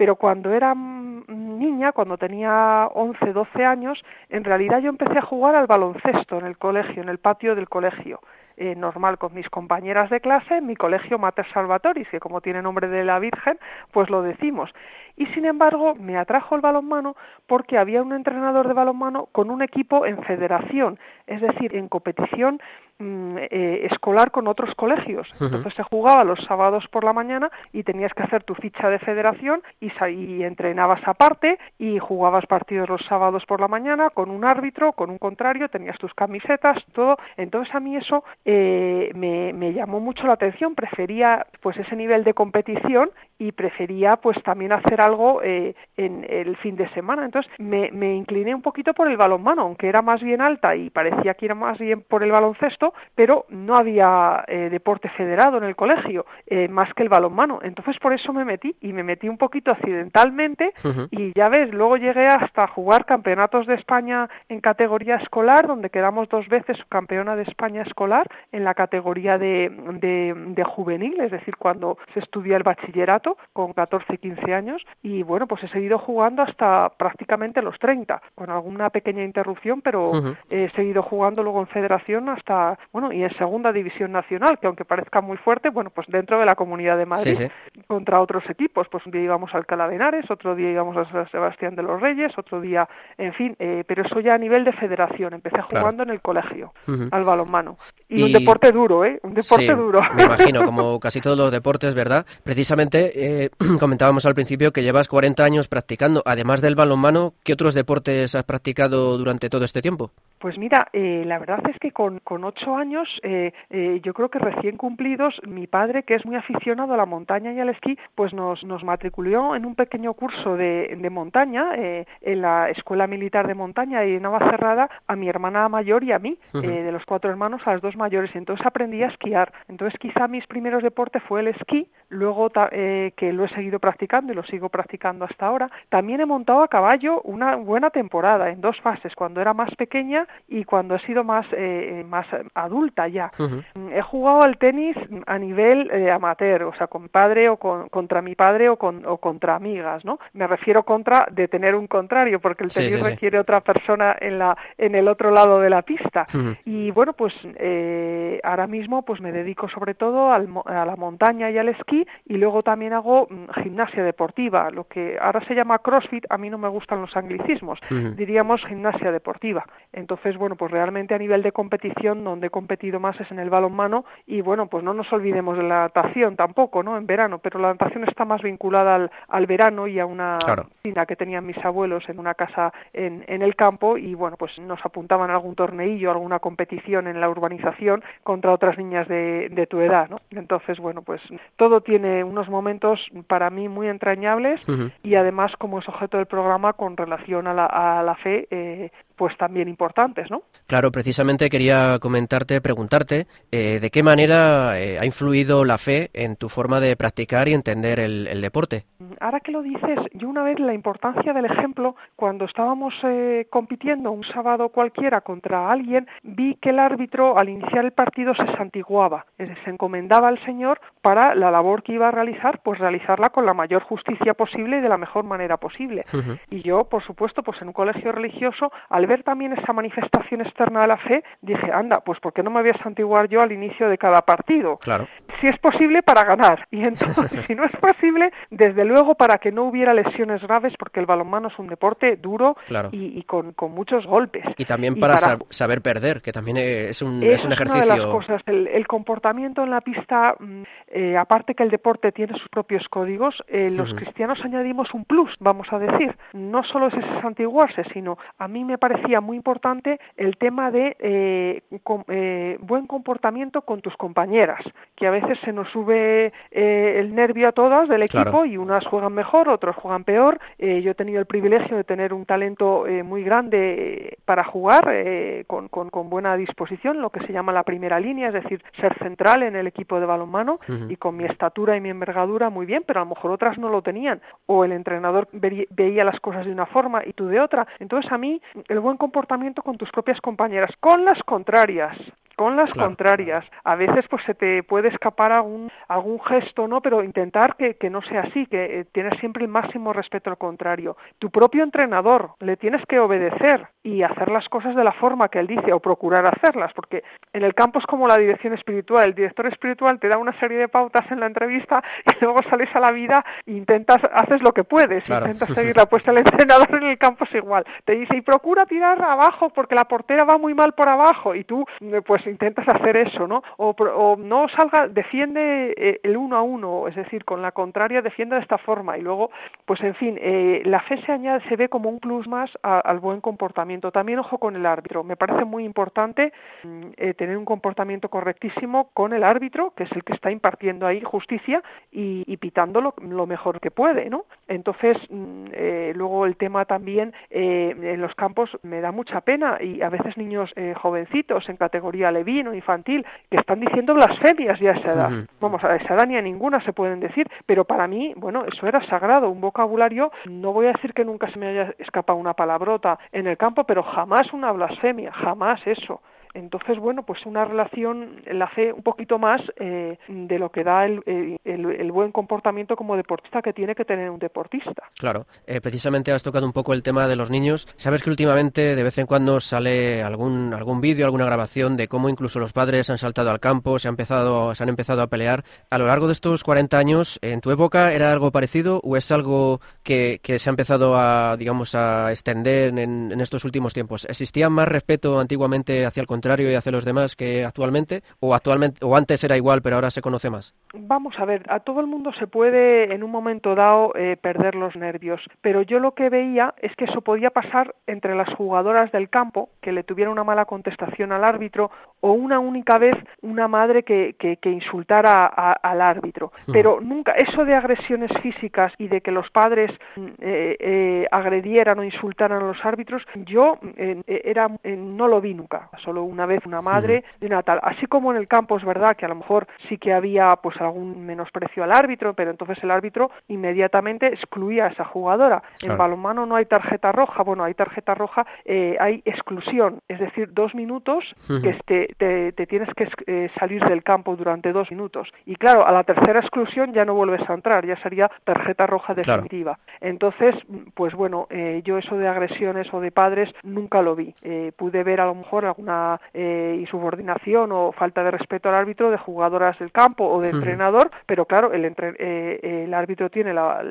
pero cuando era niña, cuando tenía 11, 12 años, en realidad yo empecé a jugar al baloncesto en el colegio, en el patio del colegio. Eh, normal con mis compañeras de clase en mi colegio Mater Salvatoris, que como tiene nombre de la Virgen, pues lo decimos. Y sin embargo, me atrajo el balonmano porque había un entrenador de balonmano con un equipo en federación, es decir, en competición mm, eh, escolar con otros colegios. Uh -huh. Entonces se jugaba los sábados por la mañana y tenías que hacer tu ficha de federación y, y entrenabas aparte y jugabas partidos los sábados por la mañana con un árbitro, con un contrario, tenías tus camisetas, todo. Entonces a mí eso eh, me, me llamó mucho la atención, prefería pues ese nivel de competición y prefería pues también hacer algo eh, en el fin de semana. Entonces me, me, incliné un poquito por el balonmano, aunque era más bien alta y parecía que era más bien por el baloncesto, pero no había eh, deporte federado en el colegio, eh, más que el balonmano. Entonces por eso me metí y me metí un poquito accidentalmente uh -huh. y ya ves, luego llegué hasta jugar campeonatos de España en categoría escolar, donde quedamos dos veces campeona de España escolar en la categoría de, de, de juvenil, es decir, cuando se estudia el bachillerato con 14 y 15 años y bueno, pues he seguido jugando hasta prácticamente los 30, con alguna pequeña interrupción, pero he seguido jugando luego en federación hasta, bueno, y en segunda división nacional, que aunque parezca muy fuerte, bueno, pues dentro de la Comunidad de Madrid, contra otros equipos, pues un día íbamos al Calavenares, otro día íbamos a San Sebastián de los Reyes, otro día, en fin, eh, pero eso ya a nivel de federación, empecé jugando en el colegio, al balonmano. Y, un deporte duro, ¿eh? Un deporte duro. Me imagino, como casi todos los deportes, ¿verdad? Precisamente eh, comentábamos al principio que llevas 40 años practicando. Además del balonmano, ¿qué otros deportes has practicado durante todo este tiempo? Pues mira, eh, la verdad es que con, con ocho años, eh, eh, yo creo que recién cumplidos, mi padre, que es muy aficionado a la montaña y al esquí, pues nos, nos matriculó en un pequeño curso de, de montaña en la Escuela Militar de Montaña de Navacerrada a mi hermana mayor y a mí, de los cuatro hermanos, a las dos mayores. Entonces aprendí a esquiar. Entonces quizá mis primeros deportes fue el esquí, luego que lo he seguido practicando y lo sigo practicando hasta ahora. También he montado a caballo una buena temporada en dos fases, cuando era más pequeña y cuando he sido más, eh, más adulta ya. Mm, he jugado al tenis a nivel eh, amateur, o sea, con padre o con, contra mi padre o, con, o contra amigas, ¿no? Me refiero contra de tener un contrario, porque el tenis requiere otra persona en, la, en el otro lado de la pista. Y bueno, pues eh, ahora mismo pues me dedico sobre todo al, a la montaña y al esquí y luego también hago mm, gimnasia deportiva, lo que ahora se llama CrossFit, a mí no me gustan los anglicismos, diríamos gimnasia deportiva. Entonces, bueno, pues realmente a nivel de competición, donde he competido más es en el balonmano y bueno, pues no nos olvidemos de la natación tampoco, ¿no? En verano, pero la natación está más vinculada al, al verano y a una piscina que tenían mis abuelos en una casa en, en el campo y bueno, pues nos apuntaban a algún torneillo, alguna competición en la urbanización contra otras niñas de, de tu edad, ¿no? Entonces, bueno, pues todo tiene unos momentos para mí muy entrañables y además como es objeto del programa con relación a la, a la fe, eh, pues también importantes, ¿no? Claro, precisamente quería comentarte, preguntarte, eh, ¿de qué manera eh, ha influido la fe en tu forma de practicar y entender el, deporte? Ahora que lo dices, yo una vez la importancia del ejemplo, cuando estábamos eh, compitiendo un sábado cualquiera contra alguien, vi que el árbitro al iniciar el partido se santiguaba, se encomendaba al Señor para la labor que iba a realizar, pues realizarla con la mayor justicia posible y de la mejor manera posible. Y yo, por supuesto, pues en un colegio religioso, al ver también esa manifestación externa de la fe, dije, anda, pues ¿por qué no me voy a santiguar yo al inicio de cada partido? Claro. Si es posible, para ganar. Y entonces, si no es posible, desde luego para que no hubiera lesiones graves, porque el balonmano es un deporte duro y, con, muchos golpes. Y también para, saber perder, que también es un, es un ejercicio. Una de las cosas. El, comportamiento en la pista, mm, eh, aparte que el deporte tiene sus propios códigos, eh, los cristianos añadimos un plus, vamos a decir. No solo es ese santiguarse, sino a mí me parece muy importante el tema de eh, eh, buen comportamiento con tus compañeras, que a veces se nos sube eh, el nervio a todas del equipo y unas juegan mejor, otros juegan peor. yo he tenido el privilegio de tener un talento muy grande para jugar con, con, buena disposición, lo que se llama la primera línea, es decir, ser central en el equipo de balonmano y con mi estatura y mi envergadura muy bien, pero a lo mejor otras no lo tenían o el entrenador veía las cosas de una forma y tú de otra. Entonces a mí el buen comportamiento con tus propias compañeras, con las contrarias con las contrarias. A veces pues se te puede escapar algún, algún gesto, ¿no? Pero intentar que, que no sea así, que eh, tienes siempre el máximo respeto al contrario. Tu propio entrenador le tienes que obedecer y hacer las cosas de la forma que él dice o procurar hacerlas, porque en el campo es como la dirección espiritual. El director espiritual te da una serie de pautas en la entrevista y luego sales a la vida e intentas, haces lo que puedes, intentas seguirla. Pues el entrenador en el campo es igual. Te dice, y procura tirar abajo porque la portera va muy mal por abajo y tú pues intentas hacer eso, ¿no? O, no salga, defiende eh, el uno a uno, es decir, con la contraria defiende de esta forma y luego, pues en fin, eh, la fe se añade, se ve como un plus más al buen comportamiento. También ojo con el árbitro, me parece muy importante mm, eh, tener un comportamiento correctísimo con el árbitro, que es el que está impartiendo ahí justicia y, pitando lo, mejor que puede, ¿no? Entonces, mm, luego el tema también en los campos me da mucha pena y a veces niños jovencitos en categoría vino infantil, que están diciendo blasfemias ya a esa edad. Vamos, a esa edad ni a ninguna se pueden decir, pero para mí, bueno, eso era sagrado, un vocabulario, no voy a decir que nunca se me haya escapado una palabrota en el campo, pero jamás una blasfemia, jamás eso. Entonces, bueno, pues una relación la hace un poquito más eh, de lo que da el, el, buen comportamiento como deportista que tiene que tener un deportista. Claro, eh, precisamente has tocado un poco el tema de los niños. Sabes que últimamente de vez en cuando sale algún, algún vídeo, alguna grabación de cómo incluso los padres han saltado al campo, se, han empezado, se han empezado a pelear. A lo largo de estos 40 años, ¿en tu época era algo parecido o es algo que, que se ha empezado a, digamos, a extender en, en estos últimos tiempos? ¿Existía más respeto antiguamente hacia el contrario y hacia los demás que actualmente? ¿O, actualmente, o antes era igual, pero ahora se conoce más? Vamos a ver, a todo el mundo se puede en un momento dado eh, perder los nervios, pero yo lo que veía es que eso podía pasar entre las jugadoras del campo, que le tuviera una mala contestación al árbitro, o una única vez una madre que, que, insultara al árbitro. Pero nunca, eso de agresiones físicas y de que los padres mm, eh, eh, agredieran o insultaran a los árbitros, yo era, no lo vi nunca, solo una vez una madre de una tal. Así como en el campo es verdad que a lo mejor sí que había pues algún menosprecio al árbitro, pero entonces el árbitro inmediatamente excluía a esa jugadora. En balonmano no hay tarjeta roja, bueno, hay tarjeta roja, eh, hay exclusión, es decir, dos minutos que te, te, tienes que eh, salir del campo durante dos minutos. Y claro, a la tercera exclusión ya no vuelves a entrar, ya sería tarjeta roja definitiva. Entonces, pues bueno, eh, yo eso de agresiones o de padres nunca lo vi. pude ver a lo mejor alguna insubordinación o falta de respeto al árbitro de jugadoras del campo o de entrenador, pero claro, el, eh, el árbitro tiene la,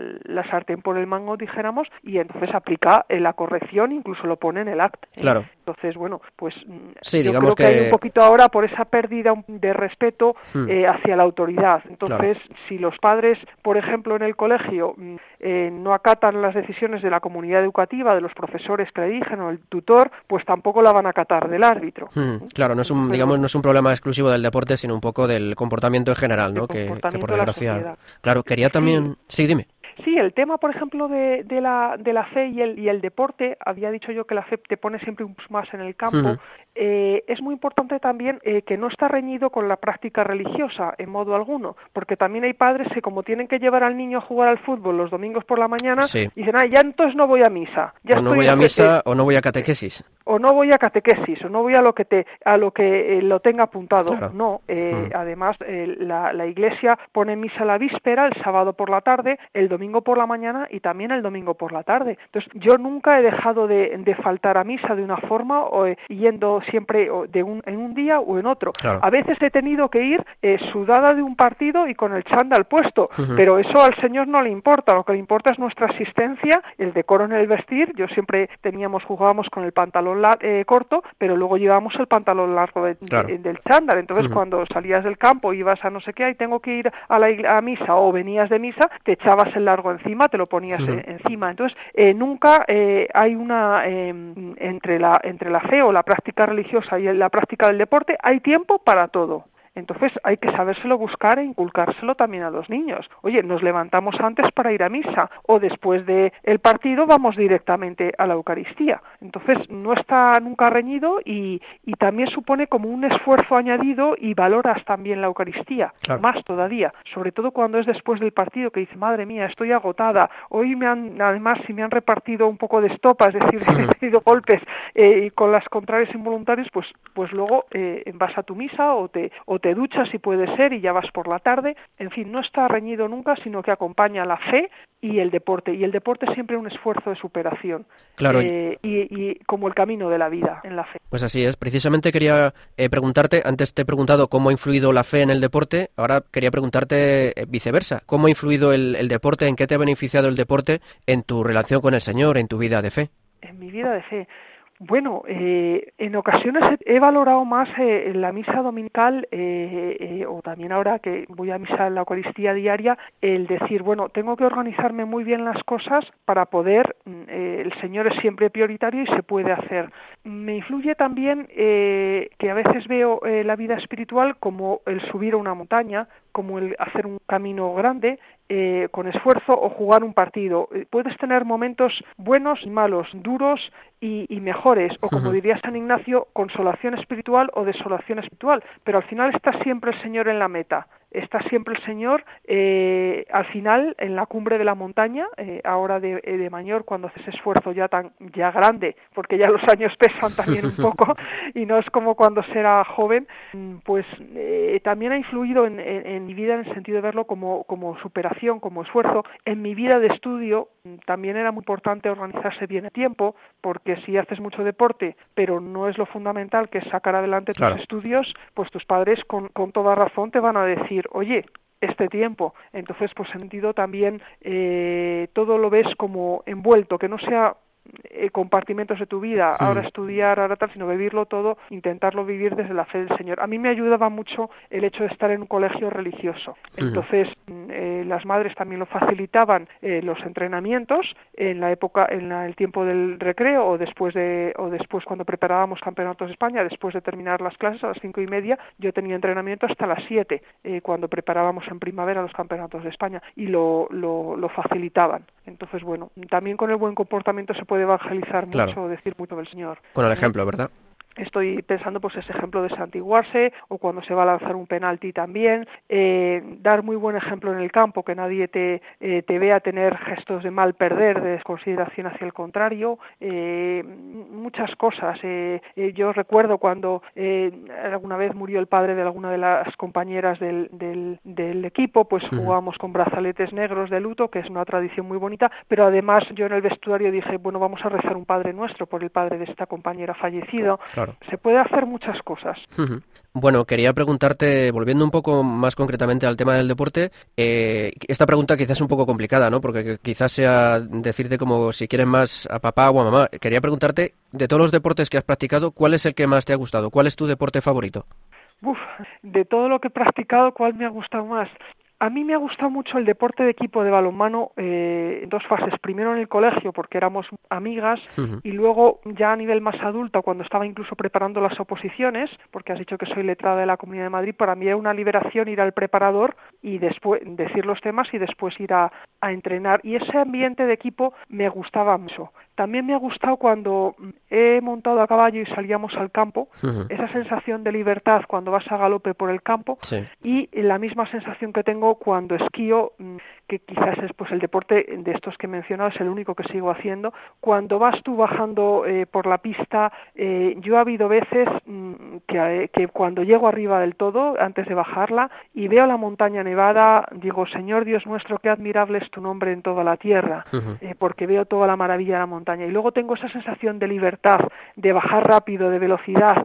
sartén por el mango, dijéramos, y entonces aplica eh, la corrección, incluso lo pone en el acto. ¿eh? Claro. Entonces, bueno, pues mm, sí, yo creo que... hay un poquito ahora por esa pérdida de respeto hmm. hacia la autoridad. Entonces, si los padres, por ejemplo, en el colegio mm, no acatan las decisiones de la comunidad educativa, de los profesores que le dirigen o el tutor, pues tampoco la van a acatar del árbitro. Hmm. Claro, no es un, digamos, no es un problema exclusivo del deporte, sino un poco del comportamiento en general, ¿no? Que, por desgracia. Claro, quería también. Sí, dime. Sí, el tema, por ejemplo, de, de, la, de la fe y el, y el deporte, había dicho yo que la fe te pone siempre un más en el campo. Eh, es muy importante también eh, que no está reñido con la práctica religiosa en modo alguno, porque también hay padres que como tienen que llevar al niño a jugar al fútbol los domingos por la mañana, dicen, ah, ya entonces no voy a misa. Ya o no voy a misa o no voy a catequesis. O no voy a catequesis, o no voy a lo que te, a lo que eh, lo tenga apuntado. No, mm. además la, la iglesia pone misa la víspera, el sábado por la tarde, el domingo por la mañana y también el domingo por la tarde. Entonces yo nunca he dejado de, de faltar a misa de una forma o yendo siempre de un, en un día o en otro. A veces he tenido que ir eh, sudada de un partido y con el chándal puesto, pero eso al Señor no le importa, lo que le importa es nuestra asistencia, el decoro en el vestir, yo siempre teníamos, jugábamos con el pantalón eh, corto, pero luego llevábamos el pantalón largo del chándal, entonces cuando salías del campo ibas a no sé qué, y tengo que ir a la a misa o venías de misa, te echabas el largo encima, te lo ponías eh, encima, entonces nunca hay una em, entre la entre la fe o la práctica religiosa y en la práctica del deporte, hay tiempo para todo. Entonces hay que sabérselo buscar e inculcárselo también a los niños. Oye, nos levantamos antes para ir a misa o después del el partido vamos directamente a la Eucaristía. Entonces no está nunca reñido y, y también supone como un esfuerzo añadido y valoras también la Eucaristía, más todavía, sobre todo cuando es después del partido que dice, madre mía, estoy agotada, hoy me han, además si me han repartido un poco de estopa, es decir, he tenido golpes eh, y con las contrarias involuntarias, pues, pues luego eh, vas a tu misa o te, o te duchas si puede ser y ya vas por la tarde. En fin, no está reñido nunca, sino que acompaña la fe y el deporte. Y el deporte es siempre un esfuerzo de superación. Claro. Eh, y, como el camino de la vida en la fe. Pues así es. Precisamente quería eh, preguntarte, antes te he preguntado cómo ha influido la fe en el deporte, ahora quería preguntarte eh, viceversa. ¿Cómo ha influido el deporte, en qué te ha beneficiado el deporte en tu relación con el Señor, en tu vida de fe? En mi vida de fe. Bueno, eh, en ocasiones he valorado más eh, la misa dominical eh, o también ahora que voy a misa en la Eucaristía diaria, el decir, bueno, tengo que organizarme muy bien las cosas para poder, mm, el Señor es siempre prioritario y se puede hacer. Me influye también que a veces veo la vida espiritual como el subir a una montaña, como el hacer un camino grande eh, con esfuerzo o jugar un partido. Eh, puedes tener momentos buenos y malos, duros y, mejores, o como diría San Ignacio, consolación espiritual o desolación espiritual, pero al final está siempre el Señor en la meta. Está siempre el Señor eh, al final en la cumbre de la montaña, eh, ahora de, eh, de, mayor, cuando haces esfuerzo ya tan ya grande, porque ya los años pesan también un poco y no es como cuando será joven, pues eh, también ha influido en, en, en, mi vida en el sentido de verlo como, como superación, como esfuerzo. En mi vida de estudio también era muy importante organizarse bien a tiempo, porque si haces mucho deporte, pero no es lo fundamental que es sacar adelante tus claro. estudios, pues tus padres con, con toda razón te van a decir, oye, este tiempo. Entonces, pues sentido también eh, todo lo ves como envuelto, que no sea eh, compartimentos de tu vida, sí. ahora estudiar, ahora tal, sino vivirlo todo, intentarlo vivir desde la fe del Señor. A mí me ayudaba mucho el hecho de estar en un colegio religioso. Entonces, eh, las madres también lo facilitaban eh, los entrenamientos en la época, en la, el tiempo del recreo o después de, o después cuando preparábamos campeonatos de España, después de terminar las clases a las cinco y media, yo tenía entrenamiento hasta las siete, eh, cuando preparábamos en primavera los campeonatos de España y lo, lo, lo facilitaban. Entonces, bueno, también con el buen comportamiento se puede evangelizar mucho, claro. decir mucho del Señor. Con el ejemplo, ¿verdad? Estoy pensando pues ese ejemplo de santiguarse o cuando se va a lanzar un penalti también, eh, dar muy buen ejemplo en el campo, que nadie te, eh, te vea tener gestos de mal perder, de desconsideración hacia el contrario, eh, muchas cosas. Eh, eh, yo recuerdo cuando eh, alguna vez murió el padre de alguna de las compañeras del, del, del equipo, pues sí. jugábamos con brazaletes negros de luto, que es una tradición muy bonita, pero además yo en el vestuario dije, bueno, vamos a rezar un Padre Nuestro por el padre de esta compañera fallecido. Claro. Se puede hacer muchas cosas. Uh -huh. Bueno, quería preguntarte, volviendo un poco más concretamente al tema del deporte, eh, esta pregunta quizás es un poco complicada, ¿no? Porque quizás sea decirte como si quieres más a papá o a mamá. Quería preguntarte, de todos los deportes que has practicado, ¿cuál es el que más te ha gustado? ¿Cuál es tu deporte favorito? Uf, de todo lo que he practicado, ¿cuál me ha gustado más? A mí me ha gustado mucho el deporte de equipo de balonmano eh, en dos fases. Primero en el colegio, porque éramos amigas, uh -huh. y luego ya a nivel más adulta, cuando estaba incluso preparando las oposiciones, porque has dicho que soy letrada de la Comunidad de Madrid, para mí era una liberación ir al preparador y después decir los temas y después ir a, a entrenar. Y ese ambiente de equipo me gustaba mucho. También me ha gustado cuando he montado a caballo y salíamos al campo, uh -huh. esa sensación de libertad cuando vas a galope por el campo sí. y la misma sensación que tengo cuando esquío, mm, que quizás es pues el deporte de estos que he mencionado, es el único que sigo haciendo. Cuando vas tú bajando eh, por la pista, eh, yo ha habido veces mmm, que, eh, que cuando llego arriba del todo, antes de bajarla, y veo la montaña nevada, digo, Señor Dios nuestro, qué admirable es tu nombre en toda la tierra, uh -huh. porque veo toda la maravilla de la montaña. Y luego tengo esa sensación de libertad, de bajar rápido, de velocidad,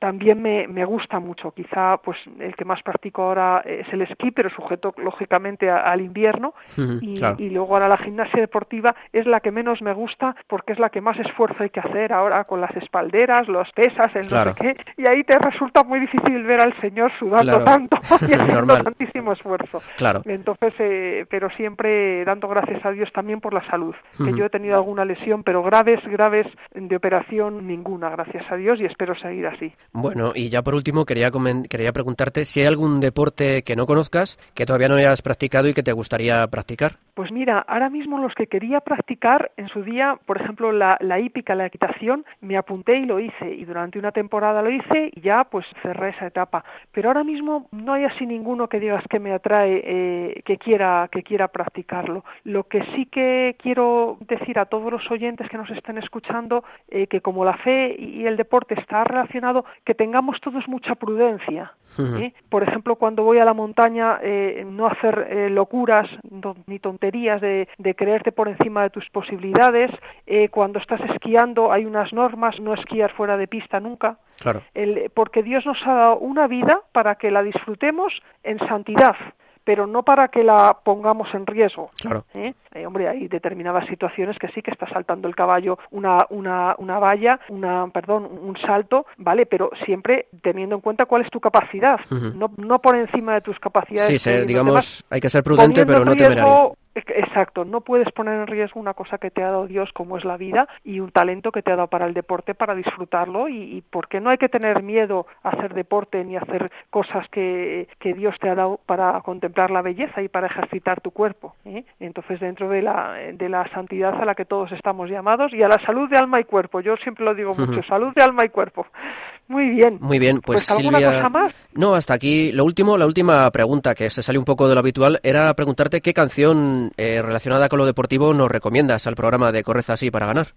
también me, me gusta mucho. Quizá pues el que más practico ahora es el esquí, pero sujeto lógicamente a, al invierno. Y, claro. y, luego ahora la gimnasia deportiva es la que menos me gusta porque es la que más esfuerzo hay que hacer ahora con las espalderas, los pesas, el claro. no sé qué. Y ahí te resulta muy difícil ver al Señor sudando claro. tanto y haciendo tantísimo esfuerzo. Claro. Entonces, eh, pero siempre dando gracias a Dios también por la salud. Uh -huh. Que yo he tenido alguna lesión, pero graves, graves de operación ninguna, gracias a Dios, y espero seguir así. Bueno, y ya por último quería, quería preguntarte si hay algún deporte que no conozcas, que todavía no hayas practicado y que te gustaría practicar. Pues mira, ahora mismo los que quería practicar en su día, por ejemplo, la, la hípica, la equitación, me apunté y lo hice, y durante una temporada lo hice y ya pues cerré esa etapa. Pero ahora mismo no hay así ninguno que digas que me atrae, eh, que quiera, que quiera practicarlo. Lo que sí que quiero decir a todos los oyentes que nos estén escuchando, eh, que como la fe y el deporte está relacionado, que tengamos todos mucha prudencia. ¿eh? Por ejemplo, cuando voy a la montaña, eh, no hacer eh, locuras no, ni tonterías de, de, creerte por encima de tus posibilidades. Eh, cuando estás esquiando hay unas normas, no esquiar fuera de pista nunca. Claro. El, porque Dios nos ha dado una vida para que la disfrutemos en santidad pero no para que la pongamos en riesgo. Claro. ¿Eh? Eh, hombre, hay determinadas situaciones que sí que está saltando el caballo una, una, una valla, una, perdón, un salto, ¿vale? Pero siempre teniendo en cuenta cuál es tu capacidad, uh -huh. no, no por encima de tus capacidades. Sí, digamos, hay que ser prudente, pero no temerario. Exacto, no puedes poner en riesgo una cosa que te ha dado Dios como es la vida y un talento que te ha dado para el deporte para disfrutarlo y, y porque no hay que tener miedo a hacer deporte ni a hacer cosas que, que Dios te ha dado para contemplar la belleza y para ejercitar tu cuerpo. ¿eh? Entonces dentro de la, de la santidad a la que todos estamos llamados y a la salud de alma y cuerpo, yo siempre lo digo mucho, uh -huh. salud de alma y cuerpo. Muy bien. Muy bien, pues, Pues, ¿alguna Silvia. cosa más? No, hasta aquí. Lo último, la última pregunta que se salió un poco de lo habitual era preguntarte qué canción eh, relacionada con lo deportivo nos recomiendas al programa de Correza así para ganar.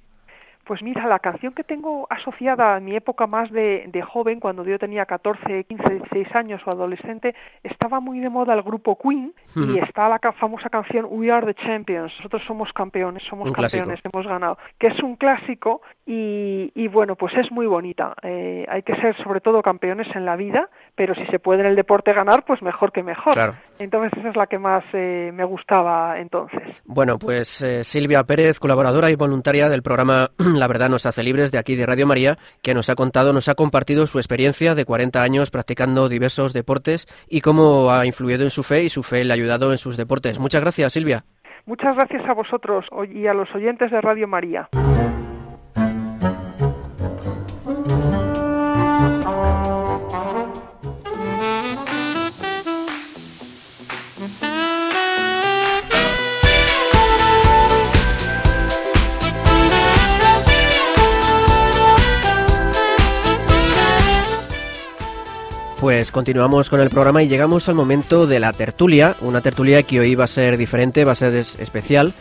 Pues mira, la canción que tengo asociada a mi época más de, de joven, cuando yo tenía 14, 15, 16 años o adolescente, estaba muy de moda el grupo Queen y está la famosa canción We Are the Champions, nosotros somos campeones, somos Un clásico. campeones, hemos ganado, que es un clásico y, y bueno, pues es muy bonita. Eh, hay que ser sobre todo campeones en la vida, pero si se puede en el deporte ganar, pues mejor que mejor. Claro. Entonces esa es la que más eh, me gustaba entonces. Bueno, pues eh, Silvia Pérez, colaboradora y voluntaria del programa La Verdad nos hace libres de aquí de Radio María, que nos ha contado, nos ha compartido su experiencia de 40 años practicando diversos deportes y cómo ha influido en su fe y su fe le ha ayudado en sus deportes. Muchas gracias, Silvia. Muchas gracias a vosotros y a los oyentes de Radio María. Pues continuamos con el programa y llegamos al momento de la tertulia, una tertulia que hoy va a ser diferente, va a ser es- especial,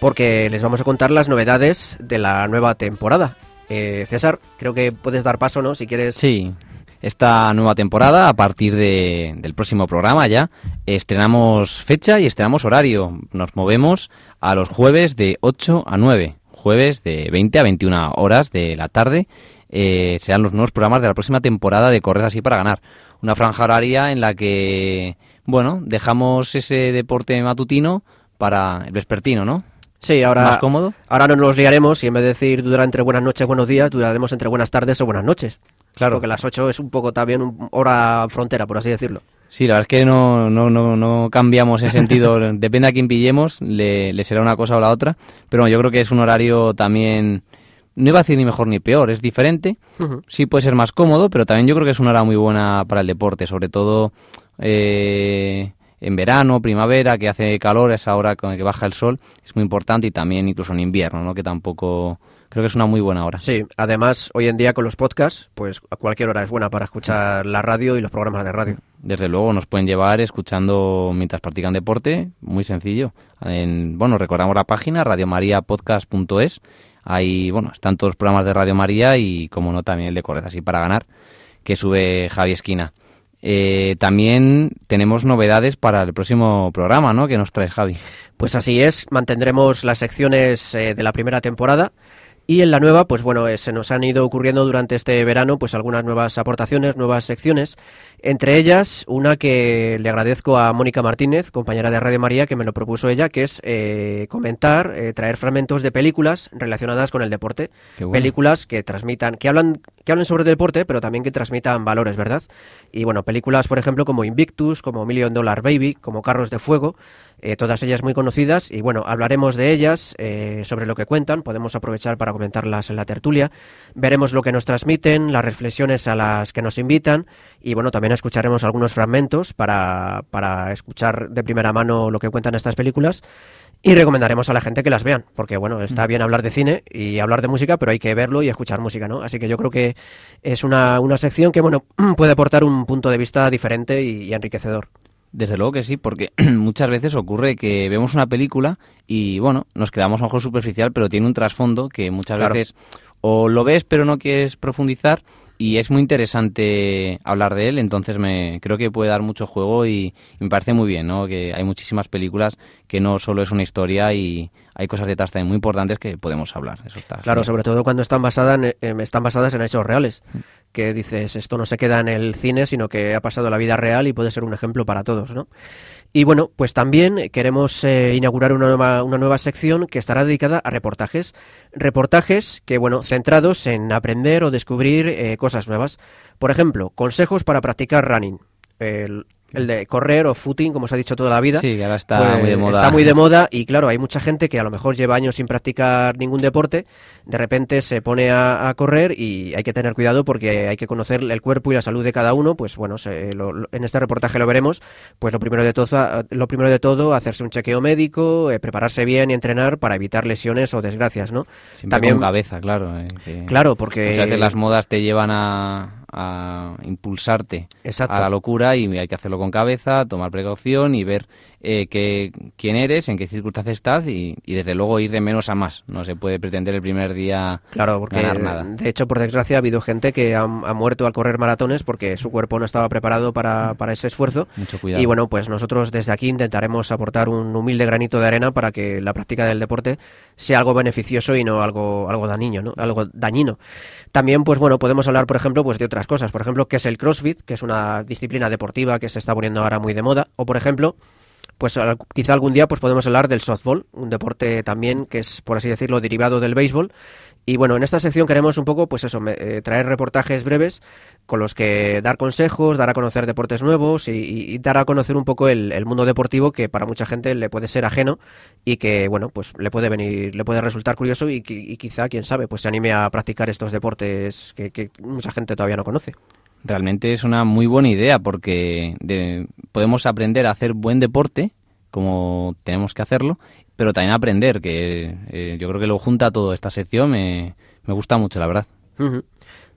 porque les vamos a contar las novedades de la nueva temporada. Eh, César, creo que puedes dar paso, ¿no? Si quieres. Sí, esta nueva temporada, a partir de- del próximo programa ya, estrenamos fecha y estrenamos horario. Nos movemos a los jueves de 8 a 9, jueves de 20 a 21 horas de la tarde. eh, serán los nuevos programas de la próxima temporada de Correr así para ganar. Una franja horaria en la que, bueno, dejamos ese deporte matutino para el vespertino, ¿no? Sí, ahora, ¿Más cómodo? ahora no nos liaremos y en vez de decir durar entre buenas noches, buenos días, duraremos entre buenas tardes o buenas noches. Claro. Porque las 8 es un poco también hora frontera, por así decirlo. Sí, la verdad es que no, no, no, no cambiamos en sentido, depende a quién pillemos, le, le será una cosa o la otra, pero yo creo que es un horario también, no iba a decir ni mejor ni peor, es diferente, sí puede ser más cómodo, pero también yo creo que es una hora muy buena para el deporte, sobre todo eh, en verano, primavera, que hace calor, esa hora con que baja el sol, es muy importante y también incluso en invierno, ¿no? que tampoco, creo que es una muy buena hora. Sí, además hoy en día con los podcasts, pues a cualquier hora es buena para escuchar la radio y los programas de radio. Desde luego nos pueden llevar escuchando mientras practican deporte, muy sencillo. En, bueno, recordamos la página radiomariapodcast.es. Ahí, bueno, están todos los programas de Radio María y, como no, también el de Correza así para ganar, que sube Javi Esquina. Eh, también tenemos novedades para el próximo programa, ¿no? Que nos traes, Javi. Pues así es, mantendremos las secciones eh, de la primera temporada y en la nueva, pues bueno, eh, se nos han ido ocurriendo durante este verano pues algunas nuevas aportaciones, nuevas secciones, entre ellas una que le agradezco a Mónica Martínez, compañera de Radio María, que me lo propuso ella, que es eh, comentar, eh, traer fragmentos de películas relacionadas con el deporte, bueno. películas que transmitan, que hablan, que hablen sobre deporte, pero también que transmitan valores, ¿verdad? Y bueno, películas, por ejemplo, como Invictus, como Million Dollar Baby, como Carros de Fuego, eh, todas ellas muy conocidas y bueno, hablaremos de ellas, eh, sobre lo que cuentan, podemos aprovechar para comentarlas en la tertulia, veremos lo que nos transmiten, las reflexiones a las que nos invitan y bueno, también escucharemos algunos fragmentos para, para escuchar de primera mano lo que cuentan estas películas y recomendaremos a la gente que las vean, porque bueno, está bien hablar de cine y hablar de música, pero hay que verlo y escuchar música, ¿no? Así que yo creo que es una, una sección que bueno, puede aportar un punto de vista diferente y- y enriquecedor. Desde luego que sí, porque muchas veces ocurre que vemos una película y, bueno, nos quedamos a ojo superficial, pero tiene un trasfondo que muchas Claro. veces o lo ves pero no quieres profundizar y es muy interesante hablar de él, entonces me creo que puede dar mucho juego y, y me parece muy bien, ¿no? Que hay muchísimas películas que no solo es una historia y hay cosas detrás también muy importantes que podemos hablar, eso está. Claro, genial. sobre todo cuando están basadas en, em, están basadas en hechos reales. Que dices, esto no se queda en el cine, sino que ha pasado a la vida real y puede ser un ejemplo para todos, ¿no? Y bueno, pues también queremos eh, inaugurar una nueva, una nueva sección que estará dedicada a reportajes. Reportajes que, bueno, centrados en aprender o descubrir eh, cosas nuevas. Por ejemplo, consejos para practicar running. El, el de correr o footing, como se ha dicho toda la vida. Sí, ahora está pues, muy de moda. Está muy de moda y claro, hay mucha gente que a lo mejor lleva años sin practicar ningún deporte, de repente se pone a, a correr y hay que tener cuidado porque hay que conocer el cuerpo y la salud de cada uno, pues bueno, se- lo- lo- en este reportaje lo veremos, pues lo primero de todo, lo primero de todo hacerse un chequeo médico, eh, prepararse bien y entrenar para evitar lesiones o desgracias, ¿no? Siempre con cabeza, claro. eh, que Claro, porque- Muchas veces las modas te llevan a, a impulsarte Exacto. a la locura y hay que hacerlo con cabeza, tomar precaución y ver eh, que, quién eres, en qué circunstancias estás y, y, desde luego ir de menos a más. No se puede pretender el primer día claro, porque, ganar nada. De hecho, por desgracia, ha habido gente que ha, ha, muerto al correr maratones porque su cuerpo no estaba preparado para, para ese esfuerzo. Mucho cuidado. Y bueno, pues nosotros desde aquí intentaremos aportar un humilde granito de arena para que la práctica del deporte sea algo beneficioso y no algo, algo dañino, ¿no? Algo dañino. También, pues bueno, podemos hablar, por ejemplo, pues de otras cosas. Por ejemplo, qué es el CrossFit, que es una disciplina deportiva que se está poniendo ahora muy de moda. O, por ejemplo, pues quizá algún día pues podemos hablar del softball, un deporte también que es, por así decirlo, derivado del béisbol. Y bueno, en esta sección queremos un poco, pues eso, eh, traer reportajes breves con los que dar consejos, dar a conocer deportes nuevos y, y dar a conocer un poco el, mundo deportivo que para mucha gente le puede ser ajeno y que, bueno, pues le puede venir, le puede resultar curioso y, y quizá, quién sabe, pues se anime a practicar estos deportes que, que mucha gente todavía no conoce. Realmente es una muy buena idea porque de, podemos aprender a hacer buen deporte como tenemos que hacerlo, pero también aprender, que eh, yo creo que lo junta todo esta sección, me, me gusta mucho, la verdad. Uh -huh.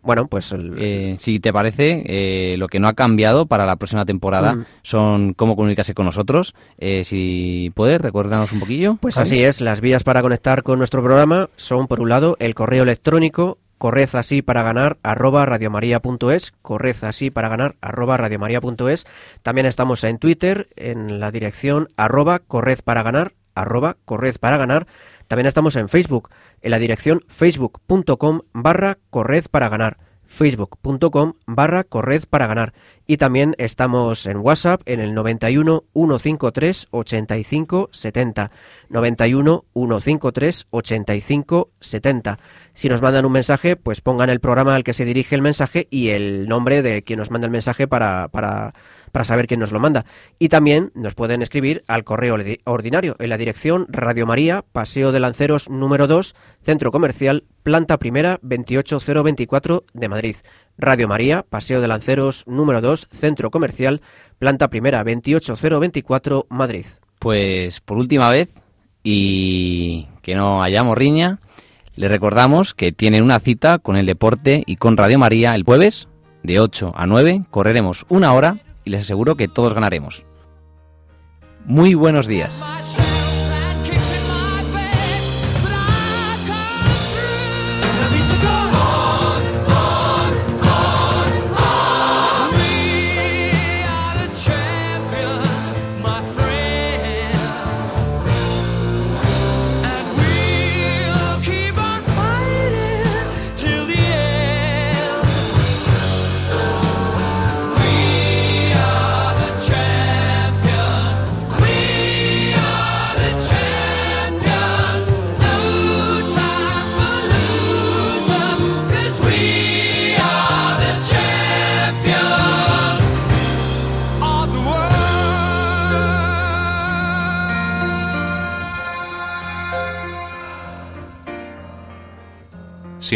Bueno, pues... El... Eh, si te parece, eh, lo que no ha cambiado para la próxima temporada Mm. son cómo comunicarse con nosotros. Eh, si puedes, recuérdanos un poquillo. Pues Javi. así es, las vías para conectar con nuestro programa son, por un lado, el correo electrónico corred así para ganar arroba radiomaria.es, corred así para ganar arroba radiomaria.es. También estamos en Twitter en la dirección arroba corred para ganar arroba corred para ganar. También estamos en Facebook en la dirección facebook.com barra corred para ganar facebook.com barra corred para ganar. Y también estamos en WhatsApp en el 91 153 85 70 91 153 85 70 si nos mandan un mensaje pues pongan el programa al que se dirige el mensaje y el nombre de quien nos manda el mensaje para, para, para saber quién nos lo manda. Y también nos pueden escribir al correo ordinario en la dirección Radio María Paseo de Lanceros número 2 Centro Comercial Planta Primera 28024 de Madrid. Radio María, Paseo de Lanceros, número 2, Centro Comercial, Planta Primera, 28024, Madrid. Pues por última vez, y que no hayamos riña, le recordamos que tienen una cita con el deporte y con Radio María el jueves, de 8 a 9, correremos una hora y les aseguro que todos ganaremos. Muy buenos días.